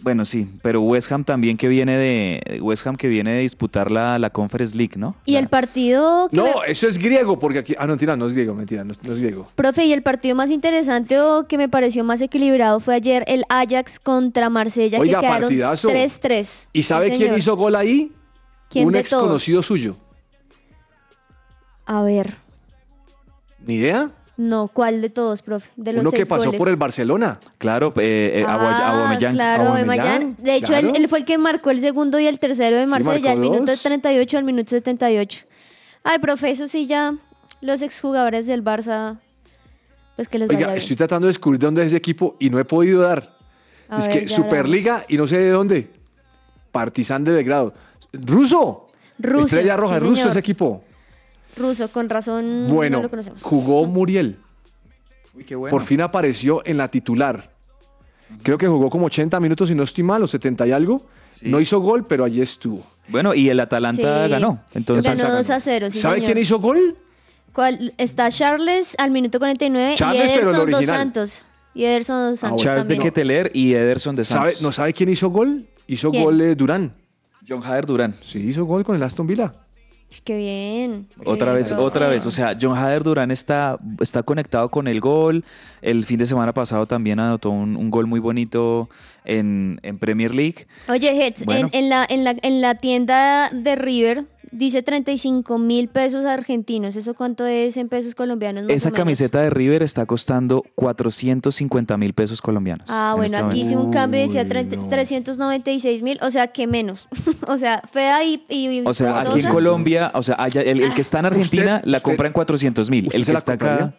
[SPEAKER 3] Bueno, sí, pero West Ham también que viene de West Ham que viene de disputar la, la Conference League, ¿no?
[SPEAKER 2] Y el partido que
[SPEAKER 1] No,
[SPEAKER 2] me-
[SPEAKER 1] eso es griego, porque aquí. Ah, no, mentira, no es griego, mentira, no, no es griego.
[SPEAKER 2] Profe, y el partido más interesante o que me pareció más equilibrado fue ayer el Ajax contra Marsella,
[SPEAKER 1] Oiga,
[SPEAKER 2] que quedaron
[SPEAKER 1] partidazo.
[SPEAKER 2] 3-3.
[SPEAKER 1] ¿Y
[SPEAKER 2] Sí,
[SPEAKER 1] sabe quién hizo gol ahí?
[SPEAKER 2] ¿Quién
[SPEAKER 1] Un
[SPEAKER 2] de
[SPEAKER 1] ex
[SPEAKER 2] todos?
[SPEAKER 1] conocido suyo.
[SPEAKER 2] A ver,
[SPEAKER 1] ¿Ni idea?
[SPEAKER 2] No, ¿cuál de todos, profe? De los
[SPEAKER 1] Uno que pasó
[SPEAKER 2] goles.
[SPEAKER 1] por el Barcelona.
[SPEAKER 3] Claro, eh, eh,
[SPEAKER 2] Ah,
[SPEAKER 3] Aubameyang.
[SPEAKER 2] claro,
[SPEAKER 1] Aubameyang.
[SPEAKER 2] De hecho, él,
[SPEAKER 1] claro.
[SPEAKER 2] él fue el que marcó el segundo y el tercero de Marsella,
[SPEAKER 1] marcó
[SPEAKER 2] al minuto
[SPEAKER 1] dos.
[SPEAKER 2] 38 al minuto 78. Ay, profe, eso sí ya los exjugadores del Barça, pues que les vaya
[SPEAKER 1] Oiga,
[SPEAKER 2] bien.
[SPEAKER 1] estoy tratando de descubrir dónde es ese equipo y no he podido dar.
[SPEAKER 2] A
[SPEAKER 1] es
[SPEAKER 2] ver,
[SPEAKER 1] que Superliga y no sé de dónde. Partizan de Belgrado. ¡Ruso!
[SPEAKER 2] Ruso,
[SPEAKER 1] Estrella Roja,
[SPEAKER 2] sí,
[SPEAKER 1] ruso ese equipo.
[SPEAKER 2] Ruso, con razón
[SPEAKER 1] Bueno,
[SPEAKER 2] no lo conocemos.
[SPEAKER 1] jugó Muriel.
[SPEAKER 3] Uy, qué bueno.
[SPEAKER 1] Por fin apareció en la titular. Creo que jugó como 80 minutos y no estoy mal, o 70 y algo.
[SPEAKER 3] Sí.
[SPEAKER 1] No hizo gol, pero allí estuvo.
[SPEAKER 3] Bueno, y el Atalanta
[SPEAKER 2] Sí.
[SPEAKER 3] ganó. Entonces,
[SPEAKER 2] Ganó 2 a 0, sí,
[SPEAKER 1] ¿Sabe
[SPEAKER 2] señor.
[SPEAKER 1] quién hizo gol?
[SPEAKER 2] ¿Cuál? Está Charles al minuto 49
[SPEAKER 1] Charles,
[SPEAKER 2] y
[SPEAKER 1] pero el
[SPEAKER 2] Ederson Dos. Santos. Y Ederson Dos Santos
[SPEAKER 3] Charles de. Keteler y Ederson de
[SPEAKER 1] ¿Sabe,
[SPEAKER 3] Santos.
[SPEAKER 1] ¿No sabe quién hizo gol? Hizo
[SPEAKER 2] ¿Quién?
[SPEAKER 1] gol eh, Durán.
[SPEAKER 3] John Hader Durán.
[SPEAKER 1] Sí, hizo gol con el Aston Villa.
[SPEAKER 2] Qué bien.
[SPEAKER 3] Otra vez, otra vez. O sea, John Hader Durán está, está conectado con el gol. El fin de semana pasado también anotó un, un gol muy bonito en, en Premier League.
[SPEAKER 2] Oye, Hetz,
[SPEAKER 3] Bueno.
[SPEAKER 2] en, en la, en, la, en la tienda de River dice 35 mil pesos argentinos. ¿Eso cuánto es en pesos colombianos? más
[SPEAKER 3] Esa
[SPEAKER 2] o menos?
[SPEAKER 3] camiseta de River está costando 450 mil pesos colombianos.
[SPEAKER 2] Ah,
[SPEAKER 3] en
[SPEAKER 2] bueno,
[SPEAKER 3] este
[SPEAKER 2] aquí hice un cambio y decía
[SPEAKER 1] Uy,
[SPEAKER 2] 30
[SPEAKER 1] no.
[SPEAKER 2] 396 mil, o sea, que menos. o sea, fea y, y
[SPEAKER 3] O sea, aquí en. Colombia, o sea, allá- el, el que está en Argentina
[SPEAKER 1] ¿Usted-
[SPEAKER 3] la
[SPEAKER 1] usted-
[SPEAKER 3] compra en 400 mil. El
[SPEAKER 1] se
[SPEAKER 3] que
[SPEAKER 1] la
[SPEAKER 3] está acá,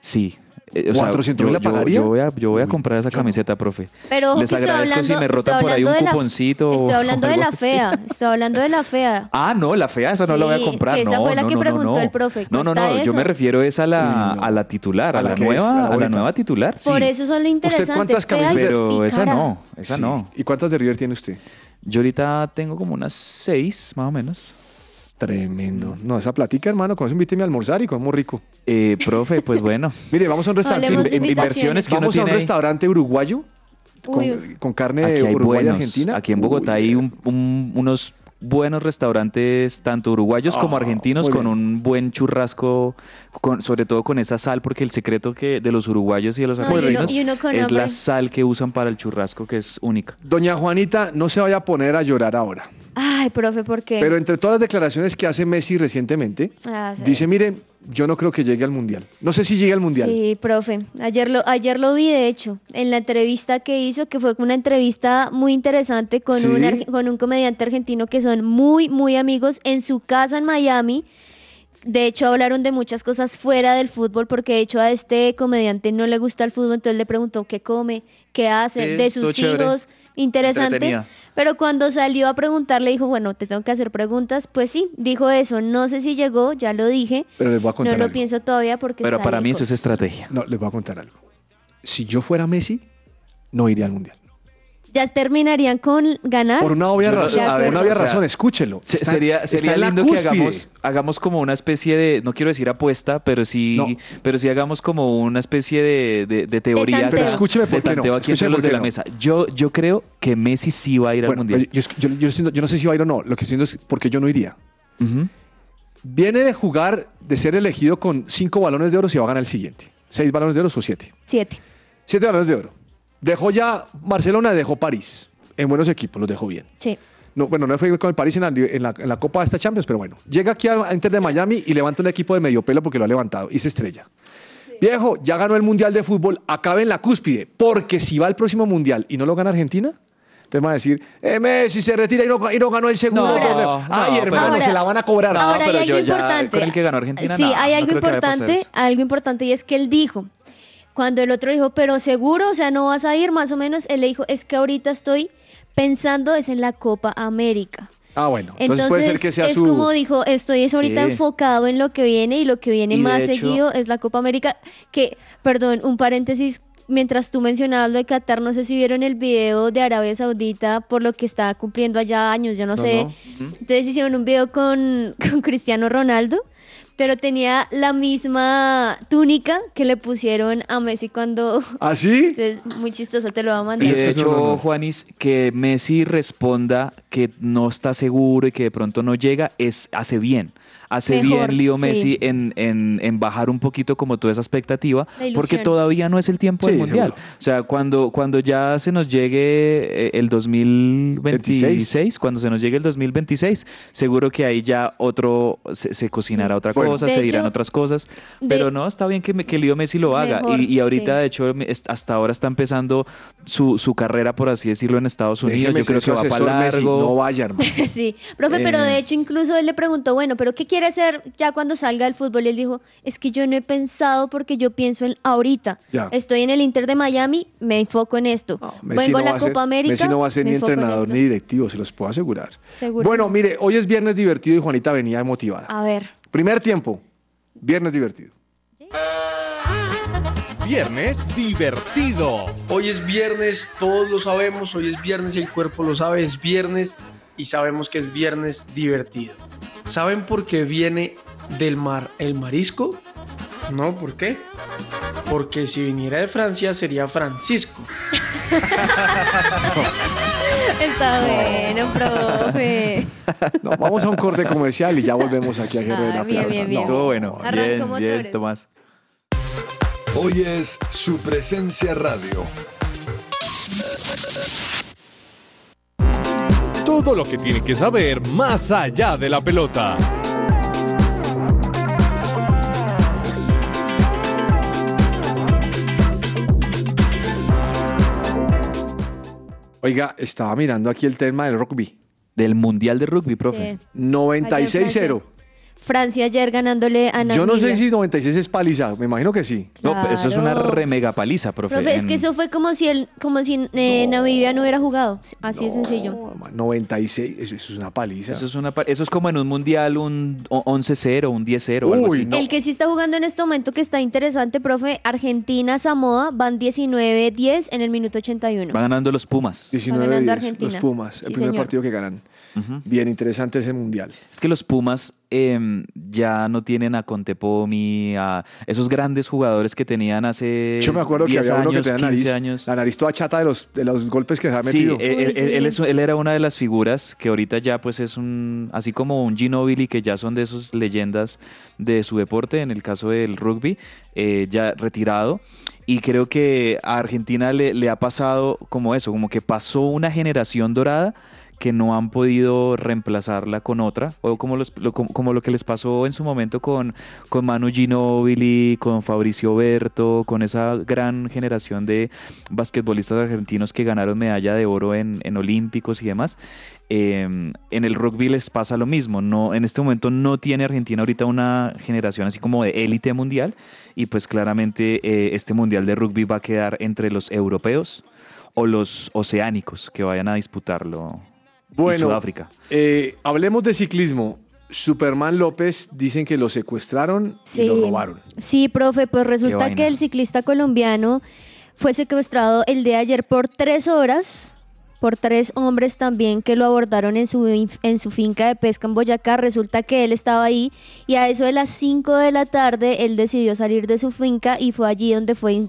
[SPEAKER 3] sí. Eh, o sea,
[SPEAKER 1] 400
[SPEAKER 3] yo,
[SPEAKER 1] mil la
[SPEAKER 3] yo-
[SPEAKER 1] pagaría?
[SPEAKER 3] yo voy a, yo voy a
[SPEAKER 1] Uy,
[SPEAKER 3] comprar esa camiseta, profe.
[SPEAKER 2] Pero ojo
[SPEAKER 3] Les
[SPEAKER 2] que estoy
[SPEAKER 3] agradezco
[SPEAKER 2] hablando,
[SPEAKER 3] si me rotan
[SPEAKER 2] estoy
[SPEAKER 3] por ahí un
[SPEAKER 2] hablando de la-
[SPEAKER 3] cuponcito. o
[SPEAKER 2] Estoy hablando de
[SPEAKER 3] algo
[SPEAKER 2] la
[SPEAKER 3] así.
[SPEAKER 2] fea, estoy hablando de la fea.
[SPEAKER 3] Ah, no, la fea, esa no la voy a
[SPEAKER 2] Sí,
[SPEAKER 3] comprar.
[SPEAKER 2] que esa
[SPEAKER 3] no,
[SPEAKER 2] fue la
[SPEAKER 3] no,
[SPEAKER 2] que
[SPEAKER 3] no, no,
[SPEAKER 2] preguntó
[SPEAKER 3] no.
[SPEAKER 2] el profe,
[SPEAKER 3] No, no,
[SPEAKER 2] ¿cuesta
[SPEAKER 3] no, yo
[SPEAKER 2] eso?
[SPEAKER 3] me refiero es a la,
[SPEAKER 1] Uy, no.
[SPEAKER 3] a la titular, a,
[SPEAKER 1] ¿A la
[SPEAKER 3] la,
[SPEAKER 1] que es?
[SPEAKER 3] nueva,
[SPEAKER 1] ¿A la
[SPEAKER 3] a la
[SPEAKER 1] bonita?
[SPEAKER 3] nueva titular. Sí.
[SPEAKER 2] Por eso son lo interesante.
[SPEAKER 1] cuántas camisetas-
[SPEAKER 3] Pero esa no, esa
[SPEAKER 1] Sí.
[SPEAKER 3] no.
[SPEAKER 1] ¿Y cuántas de River tiene usted?
[SPEAKER 3] Yo ahorita tengo como unas seis, más o menos.
[SPEAKER 1] Tremendo. No, esa platica, hermano, con eso invíteme a almorzar y comemos rico.
[SPEAKER 3] Eh, profe, pues bueno.
[SPEAKER 1] Mire, vamos a un restaurante.
[SPEAKER 3] In- inversiones que
[SPEAKER 1] Vamos a un
[SPEAKER 3] ahí.
[SPEAKER 1] restaurante uruguayo con, con carne
[SPEAKER 3] Aquí hay
[SPEAKER 1] uruguaya
[SPEAKER 3] buenos.
[SPEAKER 1] argentina.
[SPEAKER 3] Aquí en Bogotá
[SPEAKER 1] Uy,
[SPEAKER 3] hay un- un- unos buenos restaurantes, tanto uruguayos como
[SPEAKER 1] Ah,
[SPEAKER 3] argentinos, con un buen churrasco, con, sobre todo con esa sal, porque el secreto que de los uruguayos y de los
[SPEAKER 2] No,
[SPEAKER 3] argentinos es la sal que usan para el churrasco, que es única.
[SPEAKER 1] Doña Juanita, no se vaya a poner a llorar ahora.
[SPEAKER 2] Ay, profe, ¿por qué?
[SPEAKER 1] Pero entre todas las declaraciones que hace Messi recientemente,
[SPEAKER 2] Ah, sí.
[SPEAKER 1] dice, mire, yo no creo que llegue al Mundial. No sé si llegue al Mundial.
[SPEAKER 2] Sí, profe. Ayer lo, ayer lo vi, de hecho, en la entrevista que hizo, que fue una entrevista muy interesante con,
[SPEAKER 1] Sí.
[SPEAKER 2] un, con un comediante argentino que son muy, muy amigos en su casa en Miami. De hecho, hablaron de muchas cosas fuera del fútbol, porque de hecho a este comediante no le gusta el fútbol, entonces le preguntó qué come, qué hace, de sus
[SPEAKER 3] chévere.
[SPEAKER 2] Interesante. Pero cuando salió a preguntarle, dijo, bueno, te tengo que hacer preguntas. Pues sí, dijo eso. No sé si llegó, ya lo dije.
[SPEAKER 1] Pero les voy a
[SPEAKER 2] No
[SPEAKER 1] contar
[SPEAKER 2] lo
[SPEAKER 1] algo.
[SPEAKER 2] pienso todavía porque
[SPEAKER 3] Pero
[SPEAKER 2] está
[SPEAKER 3] para mí eso es estrategia.
[SPEAKER 1] No, les voy a contar algo. Si yo fuera Messi, no iría al Mundial.
[SPEAKER 2] Ya terminarían con ganar.
[SPEAKER 1] Por una obvia razón. Por
[SPEAKER 2] acuerdo.
[SPEAKER 1] una obvia
[SPEAKER 3] o sea,
[SPEAKER 1] razón, escúchelo.
[SPEAKER 3] Se-
[SPEAKER 1] Está-
[SPEAKER 3] sería
[SPEAKER 1] está
[SPEAKER 3] sería
[SPEAKER 1] en la
[SPEAKER 3] lindo que
[SPEAKER 1] cúspide.
[SPEAKER 3] hagamos, hagamos como una especie de, no quiero decir apuesta, pero sí,
[SPEAKER 1] No.
[SPEAKER 3] pero sí hagamos como una especie de, de- de teoría
[SPEAKER 2] tanteo. Pero
[SPEAKER 1] escúcheme por
[SPEAKER 3] de
[SPEAKER 1] qué no,
[SPEAKER 3] tanteo aquí entre los
[SPEAKER 1] por
[SPEAKER 3] de
[SPEAKER 1] qué
[SPEAKER 3] la
[SPEAKER 1] no.
[SPEAKER 3] mesa. Yo, yo creo que Messi sí va a ir al
[SPEAKER 1] Bueno,
[SPEAKER 3] mundial.
[SPEAKER 1] yo, yo- yo- yo estoy- yo no sé si va a ir o no. Lo que estoy diciendo es porque yo no iría.
[SPEAKER 3] Ujú.
[SPEAKER 1] Viene de jugar, de ser elegido con cinco balones de oro si va a ganar el siguiente. Seis balones de oro o siete.
[SPEAKER 2] Siete.
[SPEAKER 1] Siete balones de oro. Dejó ya Barcelona, dejó París. En buenos equipos, los dejó bien.
[SPEAKER 2] Sí.
[SPEAKER 1] No, bueno, no fue con el París en la, en la- en la Copa de esta Champions, pero bueno. Llega aquí a Inter de Miami y levanta un equipo de medio pelo porque lo ha levantado y se estrella. Viejo, ya ganó el Mundial de Fútbol, acabe en la cúspide, porque si va al próximo Mundial y no lo gana Argentina, entonces van a decir, eh, Messi se retira y no, y no ganó el segundo.
[SPEAKER 3] No,
[SPEAKER 1] torneo".
[SPEAKER 3] no,
[SPEAKER 1] Ay, hermano,
[SPEAKER 2] Ahora-
[SPEAKER 1] se la van a cobrar.
[SPEAKER 3] No,
[SPEAKER 2] Ahora
[SPEAKER 3] pero
[SPEAKER 2] hay
[SPEAKER 3] yo
[SPEAKER 2] algo
[SPEAKER 3] ya
[SPEAKER 2] importante.
[SPEAKER 3] con el que ganó Argentina,
[SPEAKER 2] Sí, hay algo importante, algo importante y es que él dijo, cuando el otro dijo, pero seguro, o sea, no vas a ir, más o menos, él le dijo, es que ahorita estoy pensando es en la Copa América.
[SPEAKER 1] Ah, bueno. Entonces,
[SPEAKER 2] Entonces,
[SPEAKER 1] puede ser que sea
[SPEAKER 2] es
[SPEAKER 1] su...
[SPEAKER 2] como dijo, estoy es ahorita
[SPEAKER 3] Sí.
[SPEAKER 2] enfocado en lo que viene y lo que viene
[SPEAKER 3] Y
[SPEAKER 2] más
[SPEAKER 3] hecho-
[SPEAKER 2] seguido es la Copa América, que, perdón, un paréntesis, mientras tú mencionabas lo de Qatar, no sé si vieron el video de Arabia Saudita por lo que está cumpliendo allá años, yo no,
[SPEAKER 1] No,
[SPEAKER 2] sé.
[SPEAKER 1] no.
[SPEAKER 2] Entonces hicieron un video con, con Cristiano Ronaldo, pero tenía la misma túnica que le pusieron a Messi cuando...
[SPEAKER 1] ¿Ah, sí?
[SPEAKER 2] Entonces, muy chistoso, te lo voy a mandar.
[SPEAKER 3] De hecho,
[SPEAKER 1] no, no, no.
[SPEAKER 3] Juanis, que Messi responda que no está seguro y que de pronto no llega, es hace bien. Hace
[SPEAKER 2] Mejor,
[SPEAKER 3] bien Leo
[SPEAKER 2] sí.
[SPEAKER 3] Messi en, en- en bajar un poquito como toda esa expectativa, porque todavía no es el tiempo del Mundial.
[SPEAKER 1] seguro.
[SPEAKER 3] O sea, cuando, cuando ya se nos llegue eh, el 2026, cuando se nos llegue el 2026, seguro que ahí ya otro, se, se cocinará otra
[SPEAKER 1] Bueno.
[SPEAKER 3] cosa, se dirán
[SPEAKER 2] hecho,
[SPEAKER 3] otras cosas,
[SPEAKER 2] de-
[SPEAKER 3] pero no, está bien que, que Leo Messi lo haga.
[SPEAKER 2] Mejor,
[SPEAKER 3] y, y ahorita,
[SPEAKER 2] sí.
[SPEAKER 3] de hecho, hasta ahora está empezando su, su carrera, por así decirlo, en Estados Unidos.
[SPEAKER 1] Déjeme
[SPEAKER 3] Yo creo que va para
[SPEAKER 1] asesor, Messi,
[SPEAKER 3] largo.
[SPEAKER 1] No vaya, hermano.
[SPEAKER 2] Sí, profe, pero
[SPEAKER 3] Eh.
[SPEAKER 2] de hecho incluso él le preguntó, bueno, pero ¿qué quiere hacer ya cuando salga del fútbol? Y él dijo, es que yo no he pensado porque yo pienso en ahorita.
[SPEAKER 1] Ya.
[SPEAKER 2] Estoy en el Inter de Miami, me enfoco en esto.
[SPEAKER 1] No, Messi
[SPEAKER 2] Vengo
[SPEAKER 1] no
[SPEAKER 2] a la
[SPEAKER 1] va a ser-
[SPEAKER 2] Copa América.
[SPEAKER 1] Messi no va a ser ni
[SPEAKER 2] en
[SPEAKER 1] entrenador
[SPEAKER 2] esto.
[SPEAKER 1] ni directivo, se los puedo asegurar.
[SPEAKER 2] Seguro.
[SPEAKER 1] Bueno, mire, hoy es viernes divertido y Juanita venía motivada.
[SPEAKER 2] A ver.
[SPEAKER 1] Primer tiempo, viernes divertido.
[SPEAKER 6] viernes divertido.
[SPEAKER 7] Hoy es viernes, todos lo sabemos, hoy es viernes y el cuerpo lo sabe, es viernes y sabemos que es viernes divertido. ¿Saben por qué viene del mar el marisco? No, ¿por qué? Porque si viniera de Francia sería Francisco.
[SPEAKER 2] Está bueno, profe.
[SPEAKER 1] No, vamos a un corte comercial y ya volvemos aquí a Guerrero de
[SPEAKER 2] Ah,
[SPEAKER 1] la
[SPEAKER 2] bien, bien, bien.
[SPEAKER 1] No,
[SPEAKER 3] Estuvo bueno.
[SPEAKER 2] Arrancó
[SPEAKER 3] Bien, bien,
[SPEAKER 2] motores.
[SPEAKER 3] Tomás.
[SPEAKER 8] Hoy es su presencia radio.
[SPEAKER 6] Todo lo que tiene que saber más allá de la pelota.
[SPEAKER 1] Oiga, estaba mirando aquí el tema del rugby.
[SPEAKER 3] Del Mundial de Rugby, profe.
[SPEAKER 2] Sí.
[SPEAKER 1] 96-0.
[SPEAKER 2] Francia ayer ganándole a Namibia.
[SPEAKER 1] Yo no sé si 96 es paliza, me imagino que sí.
[SPEAKER 3] No, pero eso es una
[SPEAKER 2] Claro.
[SPEAKER 3] remega paliza, profe.
[SPEAKER 2] Profe, es
[SPEAKER 3] En-
[SPEAKER 2] que eso fue como si, el, como si eh, Namibia no hubiera jugado. Así de sencillo.
[SPEAKER 1] No, 96, eso, eso es una paliza.
[SPEAKER 3] Eso es, una, eso es como en un mundial un o- 11-0, un 10-0 o algo
[SPEAKER 1] Uy,
[SPEAKER 3] así.
[SPEAKER 1] no.
[SPEAKER 2] El que sí está jugando en este momento que está interesante, profe, Argentina-Samoa van 19-10 en el minuto 81.
[SPEAKER 3] Va ganando los Pumas.
[SPEAKER 1] 19
[SPEAKER 2] ganando
[SPEAKER 1] 10,
[SPEAKER 2] Argentina.
[SPEAKER 1] los Pumas, el
[SPEAKER 2] Sí,
[SPEAKER 1] primer
[SPEAKER 2] señor.
[SPEAKER 1] partido que ganan. Bien interesante ese mundial.
[SPEAKER 3] Es que los Pumas em, ya no tienen a Contepomi, a esos grandes jugadores que tenían hace
[SPEAKER 1] Yo me acuerdo que
[SPEAKER 3] 10
[SPEAKER 1] había uno que
[SPEAKER 3] años,
[SPEAKER 1] tenía
[SPEAKER 3] 15
[SPEAKER 1] nariz,
[SPEAKER 3] años.
[SPEAKER 1] la nariz toda chata de los, de los golpes que se ha
[SPEAKER 3] Sí,
[SPEAKER 1] metido.
[SPEAKER 3] él,
[SPEAKER 2] Uy,
[SPEAKER 3] él-
[SPEAKER 2] sí.
[SPEAKER 3] él es- él era una de las figuras que ahorita ya pues es un, así como un Ginobili que ya son de esas leyendas de su deporte, en el caso del rugby, eh, ya retirado. Y creo que a Argentina le, le ha pasado como eso, como que pasó una generación dorada que no han podido reemplazarla con otra, o como, los- lo, como, lo que les pasó en su momento con, con Manu Ginóbili, con Fabricio Berto, con esa gran generación de basquetbolistas argentinos que ganaron medalla de oro en, en Olímpicos y demás. Eh, en el rugby les pasa lo mismo. No, en este momento no tiene Argentina ahorita una generación así como de élite mundial y pues claramente eh, este mundial de rugby va a quedar entre los europeos o los oceánicos que vayan a disputarlo. Y
[SPEAKER 1] Bueno,
[SPEAKER 3] Sudáfrica.
[SPEAKER 1] eh, hablemos de ciclismo. Superman López dicen que lo secuestraron y lo robaron.
[SPEAKER 2] Sí, profe, pues resulta que el ciclista colombiano fue secuestrado el día de ayer por tres horas por tres hombres también que lo abordaron en su, en su finca de pesca en Boyacá. Resulta que él estaba ahí y a eso de las 5 de la tarde él decidió salir de su finca y fue allí donde fue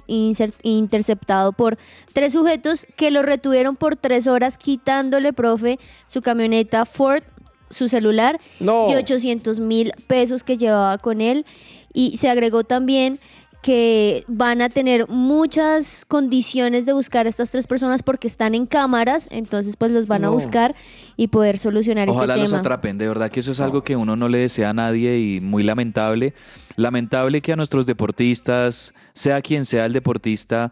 [SPEAKER 2] interceptado por tres sujetos que lo retuvieron por tres horas quitándole, profe, su camioneta Ford, su celular
[SPEAKER 1] No.
[SPEAKER 2] y 800 mil pesos que llevaba con él. Y se agregó también que van a tener muchas condiciones de buscar a estas tres personas porque están en cámaras, entonces pues los van a buscar y poder solucionar
[SPEAKER 3] Ojalá
[SPEAKER 2] este
[SPEAKER 3] los
[SPEAKER 2] tema.
[SPEAKER 3] atrapen, de verdad que eso es algo que uno no le desea a nadie y muy lamentable. Lamentable que a nuestros deportistas, sea quien sea el deportista,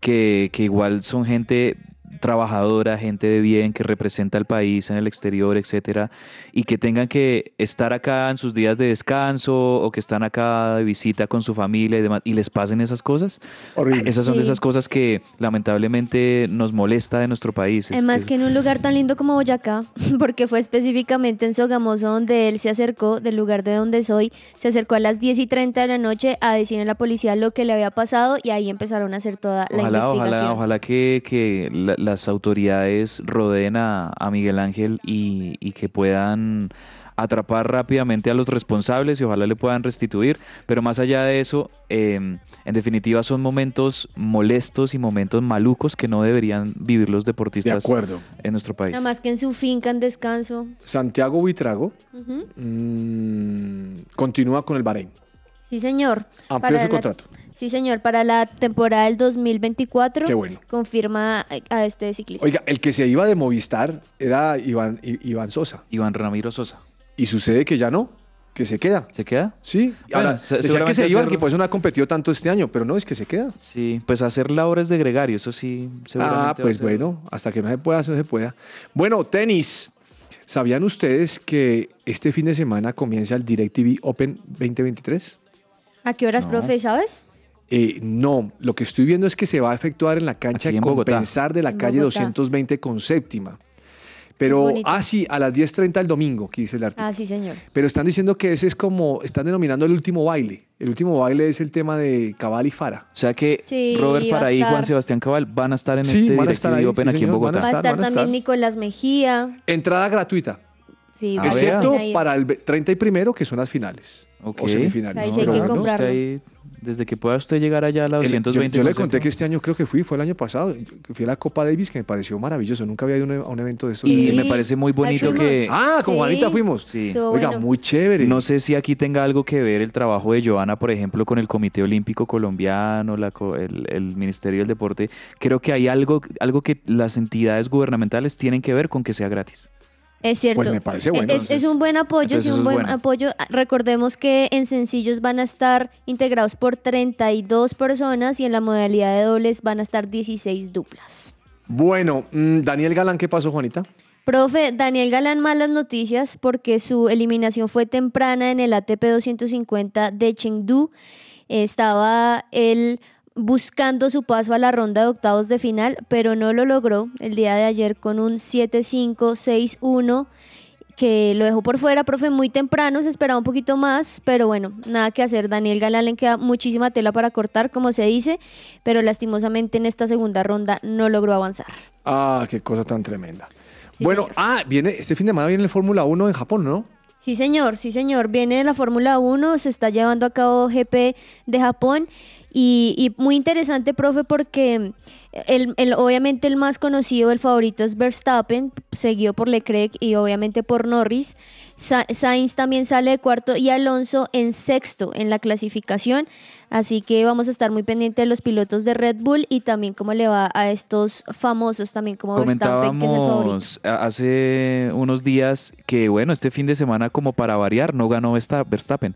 [SPEAKER 3] que, que igual son gente trabajadora, gente de bien, que representa al país en el exterior, etcétera, y que tengan que estar acá en sus días de descanso o que están acá de visita con su familia y demás, y les pasen esas cosas.
[SPEAKER 1] Horrible.
[SPEAKER 3] Esas son de esas cosas que lamentablemente nos molesta de nuestro país. Es-
[SPEAKER 2] Además
[SPEAKER 3] es-
[SPEAKER 2] que en un lugar tan lindo como Boyacá, porque fue específicamente en Sogamoso donde él se acercó, del lugar de donde soy, se acercó a las 10 y 30 de la noche a decirle a la policía lo que le había pasado y ahí empezaron a hacer toda la
[SPEAKER 3] Ojalá,
[SPEAKER 2] investigación.
[SPEAKER 3] ojalá, ojalá que, que la- las autoridades rodeen a, a Miguel Ángel y, y que puedan atrapar rápidamente a los responsables y ojalá le puedan restituir. Pero más allá de eso, eh, en definitiva son momentos molestos y momentos malucos que no deberían vivir los
[SPEAKER 1] De
[SPEAKER 3] deportistas
[SPEAKER 1] acuerdo.
[SPEAKER 3] en nuestro país.
[SPEAKER 2] Nada más que en su finca en descanso.
[SPEAKER 1] Santiago Buitrago mm, continúa con el Bahrein.
[SPEAKER 2] Sí, señor.
[SPEAKER 1] Amplió su
[SPEAKER 2] la-
[SPEAKER 1] contrato.
[SPEAKER 2] Sí, señor. Para la temporada del 2024
[SPEAKER 1] Qué bueno.
[SPEAKER 2] confirma a- este ciclista.
[SPEAKER 1] Oiga, el que se iba de Movistar era Iván, I- Iván Sosa.
[SPEAKER 3] Iván Ramiro Sosa.
[SPEAKER 1] Y sucede que ya no, que se queda.
[SPEAKER 3] ¿Se queda?
[SPEAKER 1] Sí,
[SPEAKER 3] Bueno,
[SPEAKER 1] ahora,
[SPEAKER 3] se-
[SPEAKER 1] decía que
[SPEAKER 3] seguramente
[SPEAKER 1] se iba,
[SPEAKER 3] hacer-
[SPEAKER 1] que por eso no ha competido tanto este año, pero no, es que se queda.
[SPEAKER 3] Sí, pues hacer labores de gregario, eso sí. seguramente va
[SPEAKER 1] Ah,
[SPEAKER 3] a
[SPEAKER 1] pues
[SPEAKER 3] ser-
[SPEAKER 1] bueno, hasta que no se pueda, no se pueda. Bueno, tenis. ¿Sabían ustedes que este fin de semana comienza el DirecTV Open 2023?
[SPEAKER 2] ¿A qué horas,
[SPEAKER 3] No.
[SPEAKER 2] profe, sabes?
[SPEAKER 1] Eh, no, lo que estoy viendo es que se va a efectuar en la cancha
[SPEAKER 3] en Bogotá.
[SPEAKER 1] Compensar de la
[SPEAKER 2] En
[SPEAKER 1] calle
[SPEAKER 2] Bogotá.
[SPEAKER 1] 220 con séptima. Pero, ah, sí, a las 10.30 el domingo, que dice el artículo.
[SPEAKER 2] Ah, sí, señor.
[SPEAKER 1] Pero están diciendo que ese es como, están denominando el último baile. El último baile es el tema de Cabal y Fara.
[SPEAKER 3] O sea que
[SPEAKER 2] Sí,
[SPEAKER 3] Robert
[SPEAKER 2] va a
[SPEAKER 3] Faraí y Juan. Sebastián Cabal van a estar en
[SPEAKER 1] Sí,
[SPEAKER 3] este
[SPEAKER 1] van a estar
[SPEAKER 3] directivo
[SPEAKER 1] ahí,
[SPEAKER 3] Open
[SPEAKER 1] sí,
[SPEAKER 3] aquí en
[SPEAKER 1] señor,
[SPEAKER 3] Bogotá.
[SPEAKER 1] a
[SPEAKER 2] Va a
[SPEAKER 1] estar,
[SPEAKER 2] también
[SPEAKER 1] estar.
[SPEAKER 2] Nicolás Mejía.
[SPEAKER 1] Entrada gratuita,
[SPEAKER 2] Sí,
[SPEAKER 3] Ah,
[SPEAKER 2] va a estar
[SPEAKER 3] vea.
[SPEAKER 1] excepto para el ve- 30 y primero, que son las finales. O semifinales.
[SPEAKER 2] Ahí sí hay que
[SPEAKER 1] Pero,
[SPEAKER 3] desde que pueda usted llegar allá a la
[SPEAKER 1] El- yo-
[SPEAKER 3] 220.
[SPEAKER 1] yo, le conté que este año creo que fui, fue el año pasado, fui a la Copa Davis que me pareció maravilloso. Nunca había ido a un, a un evento de estos.
[SPEAKER 3] Y
[SPEAKER 2] Sí,
[SPEAKER 3] me parece muy bonito que...
[SPEAKER 1] Ah, con
[SPEAKER 2] Sí.
[SPEAKER 1] Juanita fuimos.
[SPEAKER 3] Sí.
[SPEAKER 2] Estuvo
[SPEAKER 1] Oiga,
[SPEAKER 2] bueno.
[SPEAKER 1] muy chévere.
[SPEAKER 3] No sé si aquí tenga algo que ver el trabajo de Joana, por ejemplo, con el Comité Olímpico Colombiano, la co- el, el Ministerio del Deporte. Creo que hay algo, algo que las entidades gubernamentales tienen que ver con que sea gratis.
[SPEAKER 2] Es cierto.
[SPEAKER 1] Pues me parece bueno,
[SPEAKER 2] Es, un buen apoyo, sí, un buen
[SPEAKER 3] bueno.
[SPEAKER 2] apoyo. Recordemos que en sencillos van a estar integrados por 32 personas y en la modalidad de dobles van a estar 16 duplas.
[SPEAKER 1] Bueno, mm, Daniel Galán, ¿qué pasó, Juanita?
[SPEAKER 2] Profe, Daniel Galán, malas noticias porque su eliminación fue temprana en el ATP 250 de Chengdu. Estaba él buscando su paso a la ronda de octavos de final, pero no lo logró el día de ayer con un 7-5, 6-1 que lo dejó por fuera, profe, muy temprano, se esperaba un poquito más, pero bueno, nada que hacer. Daniel Galán le queda muchísima tela para cortar, como se dice, pero lastimosamente en esta segunda ronda no logró avanzar.
[SPEAKER 1] Ah, qué cosa tan tremenda.
[SPEAKER 2] Sí,
[SPEAKER 1] bueno,
[SPEAKER 2] señor.
[SPEAKER 1] ah, viene, este fin de semana viene el Fórmula 1 en Japón, ¿no?
[SPEAKER 2] Sí, señor, sí, señor. Viene la Fórmula 1, se está llevando a cabo GP de Japón y, y muy interesante, profe, porque el, el- obviamente el más conocido, el favorito es Verstappen, seguido por Leclerc y obviamente por Norris. Sa- Sainz también sale de cuarto y Alonso en sexto en la clasificación. Así que vamos a estar muy pendientes de los pilotos de Red Bull y también cómo le va a estos famosos también como Verstappen, que es el favorito.
[SPEAKER 3] Hace unos días que, bueno, este fin de semana, como para variar, no ganó Versta- Verstappen.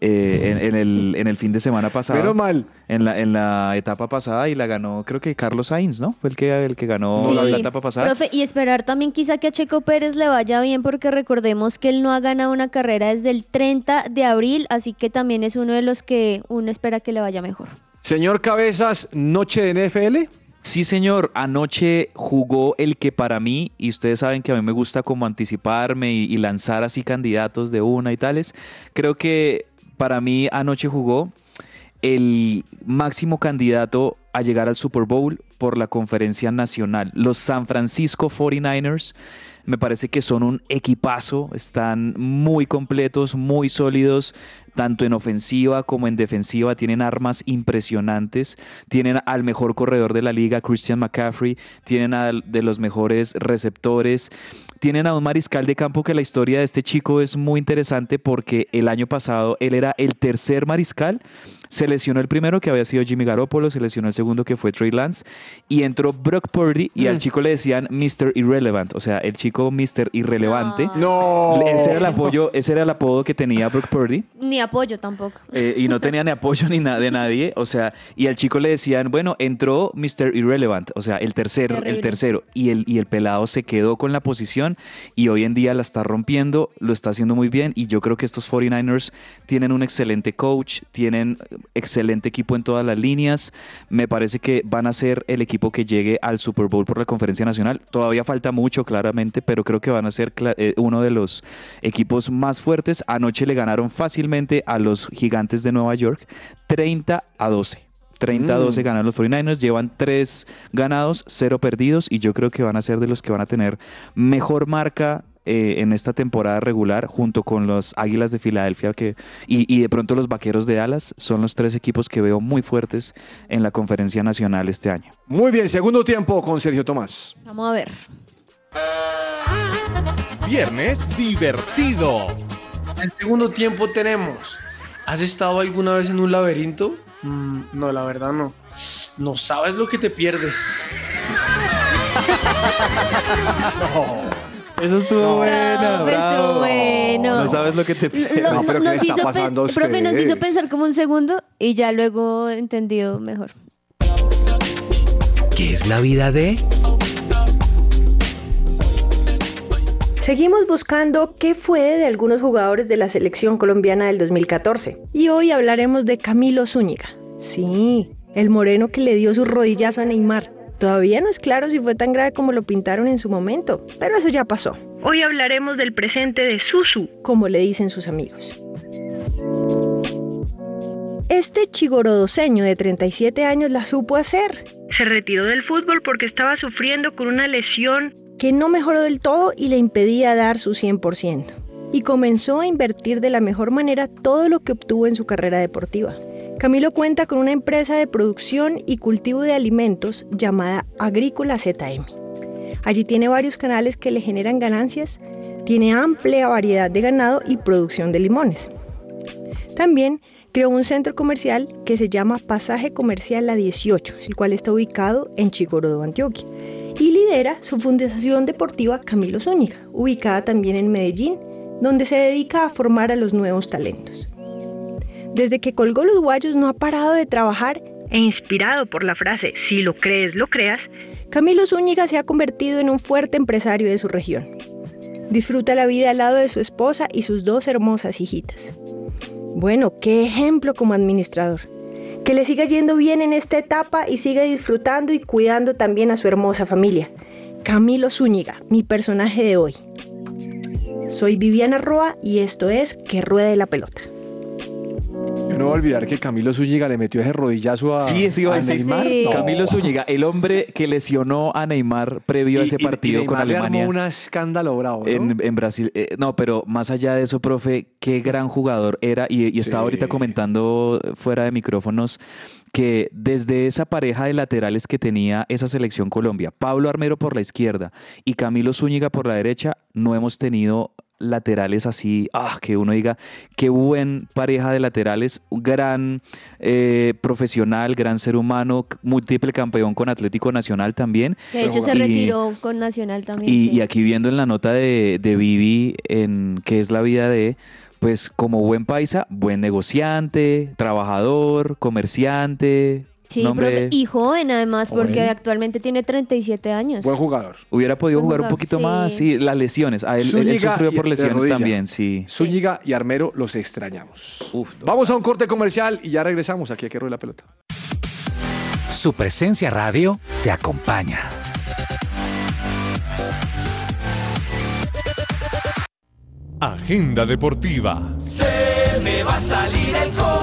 [SPEAKER 3] Eh, en, en el, en el fin de semana pasado.
[SPEAKER 1] Menos mal.
[SPEAKER 3] En la, en la etapa pasada y la ganó, creo que Carlos Sainz, ¿no? Fue el que, el que ganó
[SPEAKER 2] Sí,
[SPEAKER 3] la etapa pasada.
[SPEAKER 2] Profe, y esperar también quizá que a Checo Pérez le vaya bien porque recordemos que él no ha ganado una carrera desde el 30 de abril, así que también es uno de los que uno espera que le vaya mejor.
[SPEAKER 1] Señor Cabezas, noche de NFL.
[SPEAKER 3] Sí, señor. Anoche jugó el que para mí, y ustedes saben que a mí me gusta como anticiparme y, y lanzar así candidatos de una y tales. Creo que para mí anoche jugó el máximo candidato a llegar al Super Bowl por la conferencia nacional. Los San Francisco 49ers me parece que son un equipazo, están muy completos, muy sólidos, tanto en ofensiva como en defensiva, tienen armas impresionantes, tienen al mejor corredor de la liga, Christian McCaffrey, tienen al de los mejores receptores, tienen a un mariscal de campo que la historia de este chico es muy interesante porque el año pasado él era el tercer mariscal, se lesionó el primero que había sido Jimmy Garoppolo, se lesionó el segundo que fue Trey Lance y entró Brock Purdy y al chico le decían Mr. Irrelevant, o sea, el chico Mr. Irrelevante.
[SPEAKER 1] No.
[SPEAKER 3] Ese era el apoyo, ese era el apodo que tenía Brock Purdy.
[SPEAKER 2] Ni apoyo tampoco.
[SPEAKER 3] Eh, y no tenía ni apoyo ni nada de nadie, o sea, y al chico le decían, bueno, entró Mr. Irrelevant, o sea, el tercero, el tercero, y el, y el pelado se quedó con la posición y hoy en día la está rompiendo, lo está haciendo muy bien y yo creo que estos 49ers tienen un excelente coach, tienen excelente equipo en todas las líneas, me parece que van a ser el equipo que llegue al Super Bowl por la conferencia nacional, todavía falta mucho claramente, pero creo que van a ser eh, uno de los equipos más fuertes, anoche le ganaron fácilmente a los gigantes de Nueva York 30 a 12. 30 a 12 ganan los 49ers, llevan 3 ganados, 0 perdidos y yo creo que van a ser de los que van a tener mejor marca eh, en esta temporada regular junto con los Águilas de Filadelfia que, y, y de pronto los Vaqueros de Dallas son los tres equipos que veo muy fuertes en la conferencia nacional este año.
[SPEAKER 1] Muy bien, segundo tiempo con Sergio Tomás.
[SPEAKER 2] Vamos a ver.
[SPEAKER 6] Viernes divertido.
[SPEAKER 7] En el segundo tiempo tenemos. ¿Has estado alguna vez en un laberinto? Mm, no, la verdad no. No sabes lo que te pierdes.
[SPEAKER 3] Eso estuvo
[SPEAKER 2] Bravo, estuvo bueno.
[SPEAKER 3] No sabes lo que te pierdes.
[SPEAKER 1] No, pero ¿qué
[SPEAKER 2] nos
[SPEAKER 1] está
[SPEAKER 2] hizo
[SPEAKER 1] pasando a
[SPEAKER 2] profe, nos hizo pensar como un segundo y ya luego entendido mejor.
[SPEAKER 6] ¿Qué es la vida de?
[SPEAKER 9] Seguimos buscando qué fue de algunos jugadores de la selección colombiana del 2014. Y hoy hablaremos de Camilo Zúñiga. Sí, el moreno que le dio su rodillazo a Neymar. Todavía no es claro si fue tan grave como lo pintaron en su momento, pero eso ya pasó. Hoy hablaremos del presente de Susu, como le dicen sus amigos. Este chigorodoseño de 37 años la supo hacer. Se retiró del fútbol porque estaba sufriendo con una lesión que no mejoró del todo y le impedía dar su 100%. Y comenzó a invertir de la mejor manera todo lo que obtuvo en su carrera deportiva. Camilo cuenta con una empresa de producción y cultivo de alimentos llamada Agrícola ZM. Allí tiene varios canales que le generan ganancias, tiene amplia variedad de ganado y producción de limones. También creó un centro comercial que se llama Pasaje Comercial La 18, el cual está ubicado en Chicorodo, Antioquia, y lidera su fundación deportiva Camilo Zúñiga, ubicada también en Medellín, donde se dedica a formar a los nuevos talentos. Desde que colgó los guayos no ha parado de trabajar e inspirado por la frase si lo crees, lo creas, Camilo Zúñiga se ha convertido en un fuerte empresario de su región. Disfruta la vida al lado de su esposa y sus dos hermosas hijitas. Bueno, qué ejemplo como administrador. Que le siga yendo bien en esta etapa y siga disfrutando y cuidando también a su hermosa familia. Camilo Zúñiga, mi personaje de hoy. Soy Viviana Roa y esto es Que Ruede la Pelota.
[SPEAKER 1] No voy a olvidar que Camilo Zúñiga le metió ese rodillazo a,
[SPEAKER 3] Sí, eso iba a
[SPEAKER 1] a
[SPEAKER 3] decir.
[SPEAKER 1] Neymar.
[SPEAKER 2] Sí.
[SPEAKER 1] No.
[SPEAKER 3] Camilo Zúñiga, el hombre que lesionó a Neymar previo a ese partido
[SPEAKER 1] y
[SPEAKER 3] con
[SPEAKER 1] le
[SPEAKER 3] Alemania.
[SPEAKER 1] armó un escándalo bravo, ¿no?
[SPEAKER 3] En, en Brasil. Eh, no, pero más allá de eso, profe, qué gran jugador era. Y, y estaba
[SPEAKER 1] Sí.
[SPEAKER 3] ahorita comentando fuera de micrófonos que desde esa pareja de laterales que tenía esa selección Colombia, Pablo Armero por la izquierda y Camilo Zúñiga por la derecha, no hemos tenido laterales así, ah, que uno diga, qué buen pareja de laterales, gran eh, profesional, gran ser humano, múltiple campeón con Atlético Nacional también.
[SPEAKER 2] De hecho se
[SPEAKER 3] Y-
[SPEAKER 2] retiró con Nacional también.
[SPEAKER 3] y,
[SPEAKER 2] sí.
[SPEAKER 3] y aquí viendo en la nota de, de Vivi, en qué es la vida de, pues como buen paisa, buen negociante, trabajador, comerciante.
[SPEAKER 2] Sí,
[SPEAKER 3] un hombre-
[SPEAKER 2] profe, y joven además, porque
[SPEAKER 1] Joven.
[SPEAKER 2] actualmente tiene 37 años.
[SPEAKER 1] Buen jugador.
[SPEAKER 3] Hubiera podido
[SPEAKER 2] Buen
[SPEAKER 3] jugar un poquito
[SPEAKER 2] sí.
[SPEAKER 3] más, sí, las lesiones. A él, él- sufrió por lesiones también, sí.
[SPEAKER 1] Zúñiga y Armero los extrañamos.
[SPEAKER 3] Uf,
[SPEAKER 1] Vamos a un corte comercial y ya regresamos aquí a Que Ruede la Pelota.
[SPEAKER 6] Su presencia radio te acompaña.
[SPEAKER 8] Agenda deportiva.
[SPEAKER 5] Se me va a salir el corazón.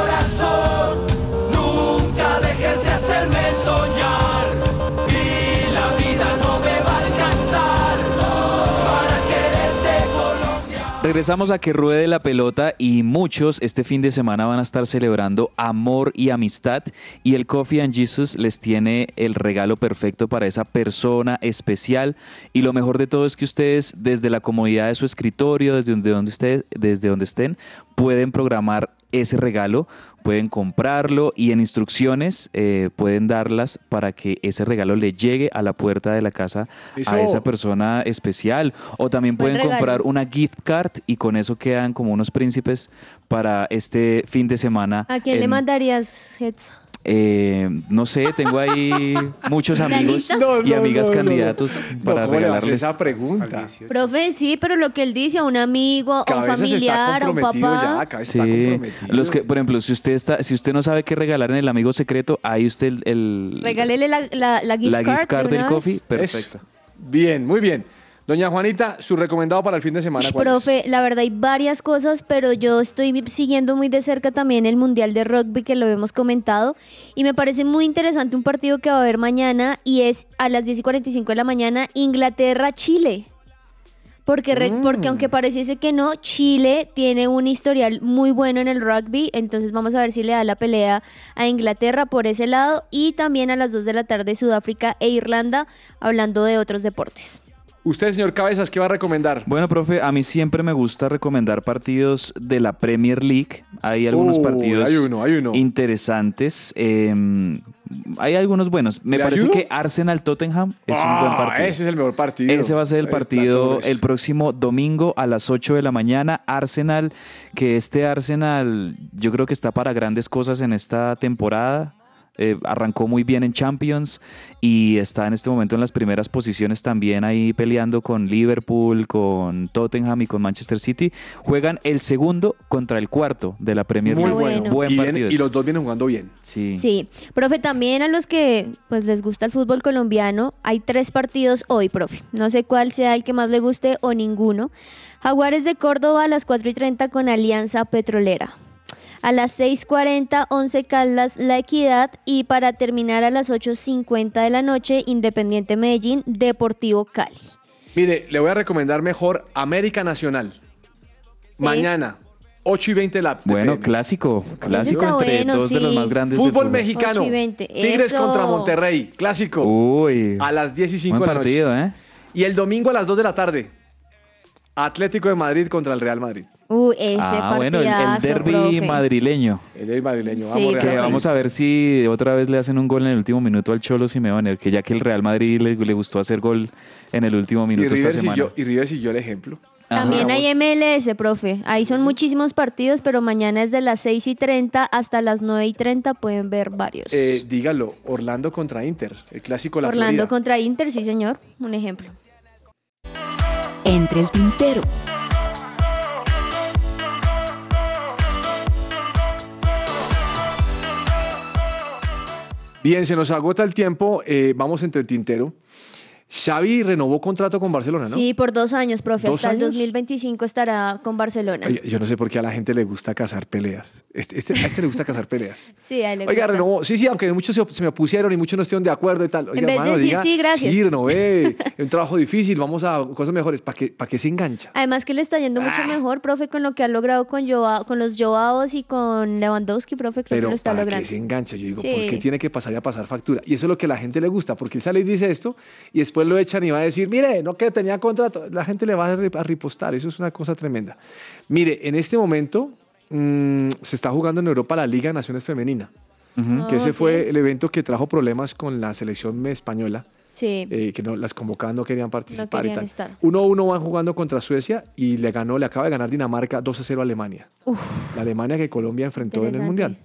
[SPEAKER 3] Regresamos a que ruede la pelota y muchos este fin de semana van a estar celebrando amor y amistad y el Coffee and Jesus les tiene el regalo perfecto para esa persona especial. Y lo mejor de todo es que ustedes desde la comodidad de su escritorio, desde donde, esté- desde donde estén, pueden programar ese regalo, pueden comprarlo y en instrucciones eh, pueden darlas para que ese regalo le llegue a la puerta de la casa
[SPEAKER 1] Eso.
[SPEAKER 3] a esa persona especial. O también pueden comprar una gift card y con eso quedan como unos príncipes para este fin de semana.
[SPEAKER 2] ¿A quién le mandarías, Hetz?
[SPEAKER 3] Eh, no sé, tengo ahí muchos
[SPEAKER 2] ¿La
[SPEAKER 3] amigos y amigas candidatos para
[SPEAKER 1] ¿cómo le vas a hacer
[SPEAKER 3] regalarles.
[SPEAKER 1] esa pregunta?
[SPEAKER 4] Al 18.
[SPEAKER 2] Profe, sí, pero lo que él dice a un amigo, a un familiar, a un papá.
[SPEAKER 1] ya,
[SPEAKER 3] Sí, los que, por ejemplo, si usted está, si usted no sabe qué regalar en el amigo secreto, ahí usted el, el-
[SPEAKER 2] Regálele la, la, la gift
[SPEAKER 3] la
[SPEAKER 2] card,
[SPEAKER 3] gift card
[SPEAKER 2] de
[SPEAKER 3] del coffee, perfecto.
[SPEAKER 1] Eso. Bien, muy bien. Doña Juanita, su recomendado para el fin de semana. ¿cuál es?
[SPEAKER 2] Profe, la verdad hay varias cosas, pero yo estoy siguiendo muy de cerca también el Mundial de Rugby que lo hemos comentado y me parece muy interesante un partido que va a haber mañana y es a las 10 y 45 de la mañana Inglaterra-Chile. Porque, re- porque aunque pareciese que no, Chile tiene un historial muy bueno en el rugby, entonces vamos a ver si le da la pelea a Inglaterra por ese lado y también a las 2 de la tarde Sudáfrica e Irlanda hablando de otros deportes.
[SPEAKER 1] Usted, señor Cabezas, ¿qué va a recomendar?
[SPEAKER 3] Bueno, profe, a mí siempre me gusta recomendar partidos de la Premier League. Hay algunos partidos
[SPEAKER 1] hay uno, hay uno.
[SPEAKER 3] interesantes. eh, hay algunos buenos. Me
[SPEAKER 1] ¿Le
[SPEAKER 3] parece
[SPEAKER 1] ayudo?
[SPEAKER 3] que Arsenal Tottenham es un buen
[SPEAKER 1] Ah,
[SPEAKER 3] partido.
[SPEAKER 1] Ese es el mejor partido.
[SPEAKER 3] Ese va a ser el partido
[SPEAKER 1] plato
[SPEAKER 3] el próximo domingo a las 8 de la mañana. Arsenal, que este Arsenal yo creo que está para grandes cosas en esta temporada. Eh, arrancó muy bien en Champions y está en este momento en las primeras posiciones también ahí peleando con Liverpool, con Tottenham y con Manchester City. Juegan el segundo contra el cuarto de la Premier
[SPEAKER 1] Muy
[SPEAKER 3] League.
[SPEAKER 1] bueno.
[SPEAKER 3] Buen
[SPEAKER 1] y, y los dos vienen jugando bien.
[SPEAKER 3] Sí.
[SPEAKER 2] Sí, profe, también a los que pues les gusta el fútbol colombiano, hay tres partidos hoy, profe. No sé cuál sea el que más le guste o ninguno. Jaguares de Córdoba a las 4 y 30 con Alianza Petrolera. A las 6.40, 11 Caldas, La Equidad. Y para terminar a las 8.50 de la noche, Independiente Medellín, Deportivo Cali.
[SPEAKER 1] Mire, le voy a recomendar mejor América Nacional. Mañana, 8 y 20 de la
[SPEAKER 3] Bueno,
[SPEAKER 1] PM.
[SPEAKER 3] clásico, clásico entre
[SPEAKER 2] bueno,
[SPEAKER 3] dos de los
[SPEAKER 2] sí.
[SPEAKER 3] más grandes. del
[SPEAKER 1] Fútbol mexicano.
[SPEAKER 2] 8 y 20,
[SPEAKER 1] Tigres
[SPEAKER 2] eso.
[SPEAKER 1] contra Monterrey. Clásico.
[SPEAKER 3] Uy.
[SPEAKER 1] A las 10 y 5
[SPEAKER 3] Buen
[SPEAKER 1] de la noche.
[SPEAKER 3] partido, ¿eh?
[SPEAKER 1] Y el domingo a las 2 de la tarde. Atlético de Madrid contra el Real Madrid.
[SPEAKER 2] Uh, ese
[SPEAKER 3] ah, bueno, el, el derby
[SPEAKER 2] profe.
[SPEAKER 3] madrileño.
[SPEAKER 1] El del madrileño.
[SPEAKER 2] Sí,
[SPEAKER 1] Vamos, Real Madrid.
[SPEAKER 3] vamos a ver si otra vez le hacen un gol en el último minuto al Cholo Simeone, que ya que el Real Madrid le, le gustó hacer gol en el último
[SPEAKER 1] Y
[SPEAKER 3] minuto esta
[SPEAKER 1] River,
[SPEAKER 3] semana.
[SPEAKER 1] siguió, y River siguió el ejemplo.
[SPEAKER 2] También hay MLS, profe. Ahí son muchísimos partidos, pero mañana es de las 6 y 30 hasta las 9 y 30 pueden ver varios.
[SPEAKER 1] Eh, dígalo, Orlando contra Inter, el clásico de la
[SPEAKER 2] Orlando
[SPEAKER 1] Florida.
[SPEAKER 2] contra Inter, sí señor, un ejemplo.
[SPEAKER 10] Entre el tintero.
[SPEAKER 1] Bien, se nos agota el tiempo. eh, vamos entre el tintero. Xavi renovó contrato con Barcelona, ¿no?
[SPEAKER 2] Sí, por dos años, profe.
[SPEAKER 1] ¿Dos
[SPEAKER 2] Hasta el
[SPEAKER 1] años?
[SPEAKER 2] 2025 estará con Barcelona.
[SPEAKER 1] Oye, yo no sé por qué a la gente le gusta cazar peleas. Este, este- a este le gusta cazar peleas.
[SPEAKER 2] Sí, a él le
[SPEAKER 1] Oiga,
[SPEAKER 2] gusta.
[SPEAKER 1] renovó. Sí, sí, aunque muchos se, me opusieron y muchos no estuvieron de acuerdo y tal. Oiga,
[SPEAKER 2] En vez de decir
[SPEAKER 1] diga,
[SPEAKER 2] sí, gracias.
[SPEAKER 1] Sí, renové. Es un trabajo difícil, vamos a cosas mejores. ¿Para qué, para se engancha?
[SPEAKER 2] Además que le está yendo mucho
[SPEAKER 1] Ah.
[SPEAKER 2] mejor, profe, con lo que ha logrado con, Joao- con los Joaos y con Lewandowski, profe, creo que
[SPEAKER 1] Pero
[SPEAKER 2] lo está
[SPEAKER 1] ¿para
[SPEAKER 2] logrando.
[SPEAKER 1] qué se engancha? Yo digo,
[SPEAKER 2] Sí.
[SPEAKER 1] ¿por qué tiene que pasar y a pasar factura? Y eso es lo que a la gente le gusta, porque él sale y dice esto y después lo echan y va a decir, mire, no que tenía contrato. La gente le va a ri- a ripostar, eso es una cosa tremenda. Mire, en este momento mm, se está jugando en Europa la Liga de Naciones Femenina, que ese
[SPEAKER 2] Ah,
[SPEAKER 1] fue el evento que trajo problemas con la selección española.
[SPEAKER 2] Sí.
[SPEAKER 1] eh, que no, las convocadas no querían participar
[SPEAKER 2] querían
[SPEAKER 1] y tal.
[SPEAKER 2] estar.
[SPEAKER 1] 1-1 van jugando contra Suecia y le ganó, le acaba de ganar Dinamarca 2-0 a Alemania.
[SPEAKER 2] Uf.
[SPEAKER 1] La Alemania que Colombia enfrentó en el. Mundial.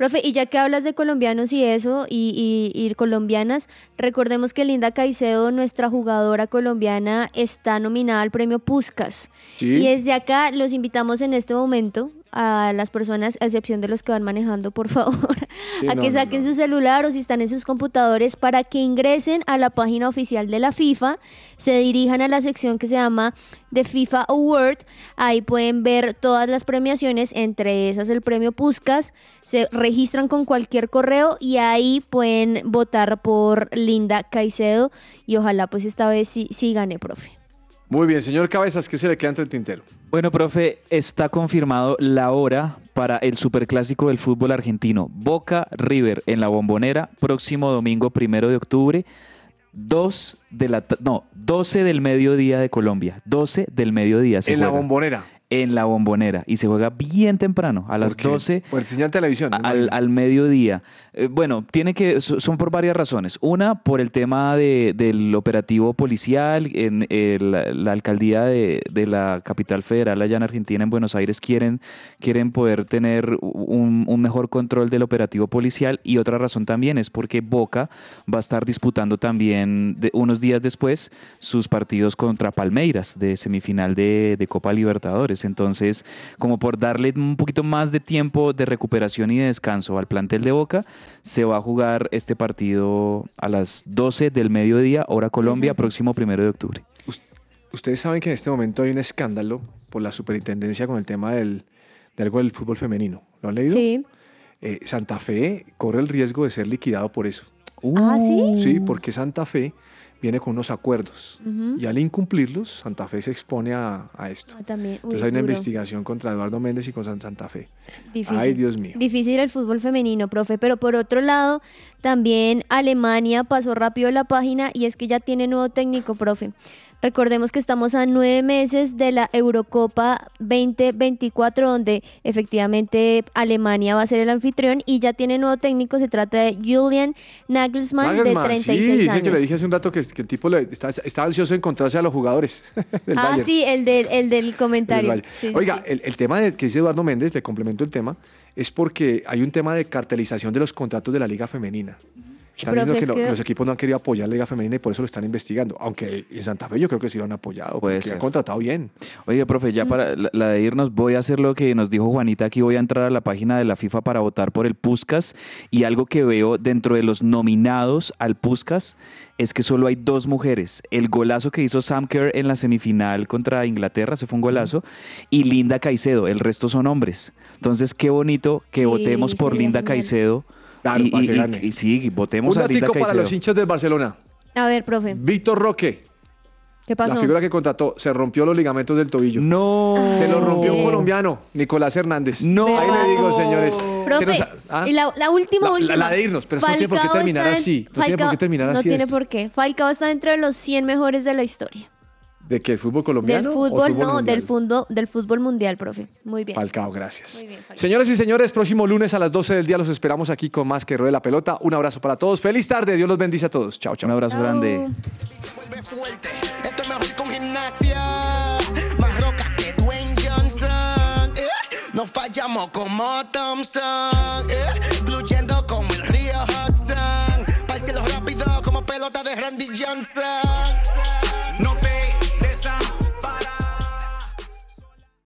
[SPEAKER 2] Profe, y ya que hablas de colombianos y eso, y, y- y colombianas, recordemos que Linda Caicedo, nuestra jugadora colombiana, está nominada al premio Puskas.
[SPEAKER 1] Sí.
[SPEAKER 2] Y desde acá los invitamos en este momento a las personas, a excepción de los que van manejando, por favor,
[SPEAKER 1] Sí,
[SPEAKER 2] a
[SPEAKER 1] no,
[SPEAKER 2] que
[SPEAKER 1] no,
[SPEAKER 2] saquen
[SPEAKER 1] no.
[SPEAKER 2] su celular o si están en sus computadores para que ingresen a la página oficial de la FIFA, se dirijan a la sección que se llama The FIFA Award, ahí pueden ver todas las premiaciones, entre esas el premio Puskas, se registran con cualquier correo y ahí pueden votar por Linda Caicedo y ojalá pues esta vez sí, sí gane, profe.
[SPEAKER 1] Muy bien, señor Cabezas, ¿qué se le queda entre el tintero?
[SPEAKER 3] Bueno, profe, está confirmado la hora para el superclásico del fútbol argentino. Boca River en la bombonera, próximo domingo primero de octubre, 2 de la no, 12 del mediodía de Colombia. 12 del mediodía se
[SPEAKER 1] en la bombonera.
[SPEAKER 3] En la bombonera. Y se juega bien temprano, a las
[SPEAKER 1] ¿Por qué?
[SPEAKER 3] 12
[SPEAKER 1] Por señal televisión.
[SPEAKER 3] al, al mediodía. Eh, bueno, tiene que, so- son por varias razones. Una, por el tema de- del operativo policial. En el- la alcaldía de, de la capital federal allá en Argentina, en Buenos Aires, quieren, quieren poder tener un, un mejor control del operativo policial. Y otra razón también es porque Boca va a estar disputando también de- unos días después sus partidos contra Palmeiras de semifinal de, de Copa Libertadores. Entonces, como por darle un poquito más de tiempo de recuperación y de descanso al plantel de Boca, se va a jugar este partido a las 12 del mediodía, hora Colombia, próximo primero de octubre.
[SPEAKER 1] Ustedes saben que en este momento hay un escándalo por la superintendencia con el tema del, de algo del fútbol femenino. ¿Lo han leído?
[SPEAKER 2] Sí.
[SPEAKER 1] Eh, Santa Fe corre el riesgo de ser liquidado por eso.
[SPEAKER 2] Ah, ¿sí?
[SPEAKER 1] Sí, porque Santa Fe viene con unos acuerdos y al incumplirlos, Santa Fe se expone a, a esto.
[SPEAKER 2] Ah, también. Uy,
[SPEAKER 1] Entonces hay una
[SPEAKER 2] duro.
[SPEAKER 1] investigación contra Eduardo Méndez y con San- Santa Fe.
[SPEAKER 2] Difícil.
[SPEAKER 1] Ay, Dios mío.
[SPEAKER 2] Difícil el fútbol femenino, profe. Pero por otro lado, también Alemania pasó rápido la página y es que ya tiene nuevo técnico, profe. Recordemos que estamos a nueve meses de la Eurocopa 2024, donde efectivamente Alemania va a ser el anfitrión y ya tiene nuevo técnico. Se trata de Julian Nagelsmann,
[SPEAKER 1] Nagelsmann,
[SPEAKER 2] de 36
[SPEAKER 1] sí, dice
[SPEAKER 2] años.
[SPEAKER 1] que le dije hace un rato que, que el tipo le, está, está ansioso de encontrarse a los jugadores del
[SPEAKER 2] ah,
[SPEAKER 1] Bayern.
[SPEAKER 2] sí, el del, el del
[SPEAKER 1] del
[SPEAKER 2] comentario.
[SPEAKER 1] Bayern.
[SPEAKER 2] Sí, sí,
[SPEAKER 1] Oiga,
[SPEAKER 2] sí.
[SPEAKER 1] El, el tema de, que dice Eduardo Méndez, le complemento el tema, es porque hay un tema de cartelización de los contratos de la liga femenina. Están
[SPEAKER 2] Profe,
[SPEAKER 1] diciendo que,
[SPEAKER 2] es
[SPEAKER 1] no-
[SPEAKER 2] que-
[SPEAKER 1] los equipos no han querido apoyar la liga femenina y por eso lo están investigando. Aunque en Santa Fe yo creo que sí lo han apoyado,
[SPEAKER 3] Puede
[SPEAKER 1] porque
[SPEAKER 3] ser.
[SPEAKER 1] han contratado bien.
[SPEAKER 3] Oye, profe, ya para la, de irnos, voy a hacer lo que nos dijo Juanita aquí. Voy a entrar a la página de la FIFA para votar por el Puskas. Y algo que veo dentro de los nominados al Puskas es que solo hay dos mujeres. El golazo que hizo Sam Kerr en la semifinal contra Inglaterra, se fue un golazo. Y Linda Caicedo, el resto son hombres. Entonces, qué bonito que
[SPEAKER 2] Sí,
[SPEAKER 3] votemos por Linda
[SPEAKER 2] genial.
[SPEAKER 3] Caicedo.
[SPEAKER 1] Claro,
[SPEAKER 3] y,
[SPEAKER 1] para
[SPEAKER 3] y-
[SPEAKER 1] que
[SPEAKER 3] y-
[SPEAKER 1] gane.
[SPEAKER 3] y sí, votemos
[SPEAKER 1] Un
[SPEAKER 3] a Linda
[SPEAKER 1] datico para
[SPEAKER 3] Caicedo.
[SPEAKER 1] los hinchas del Barcelona.
[SPEAKER 2] A ver, profe,
[SPEAKER 1] Víctor Roque,
[SPEAKER 2] ¿qué pasó?
[SPEAKER 1] la figura que contrató, se rompió los ligamentos del tobillo.
[SPEAKER 3] No.
[SPEAKER 1] Se lo rompió
[SPEAKER 2] Sí.
[SPEAKER 1] un colombiano, Nicolás Hernández.
[SPEAKER 3] No.
[SPEAKER 1] Ahí le digo, señores.
[SPEAKER 2] Profe,
[SPEAKER 1] se nos ha- ¿ah?
[SPEAKER 2] y la, la última,
[SPEAKER 1] La- la-
[SPEAKER 2] última.
[SPEAKER 1] la de irnos, pero esto no tiene por qué terminar
[SPEAKER 2] está en-
[SPEAKER 1] así, no tiene por qué terminar
[SPEAKER 2] no
[SPEAKER 1] así
[SPEAKER 2] tiene
[SPEAKER 1] esto.
[SPEAKER 2] por qué. Falcao está entre los 100 mejores de la historia.
[SPEAKER 1] ¿De qué? ¿El fútbol colombiano?
[SPEAKER 2] Del
[SPEAKER 1] o
[SPEAKER 2] fútbol,
[SPEAKER 1] fútbol
[SPEAKER 2] no,
[SPEAKER 1] mundial?
[SPEAKER 2] del fútbol, del fútbol mundial, profe. Muy bien.
[SPEAKER 1] Falcao, gracias.
[SPEAKER 2] Muy bien, Falcao.
[SPEAKER 1] Señoras y señores, próximo lunes a las 12 del día los esperamos aquí con más que ruede la pelota. Un abrazo para todos. Feliz tarde. Dios los bendice a todos. Chao, chao.
[SPEAKER 3] Un abrazo
[SPEAKER 2] Chao.
[SPEAKER 3] grande.
[SPEAKER 5] vuelve fuerte. Esto es mejor con gimnasia. Más roca que Dwayne Johnson. eh. No fallamos como Thompson. eh. Fluyendo como el río Hudson. Para el cielo rápido como pelota de Randy Johnson.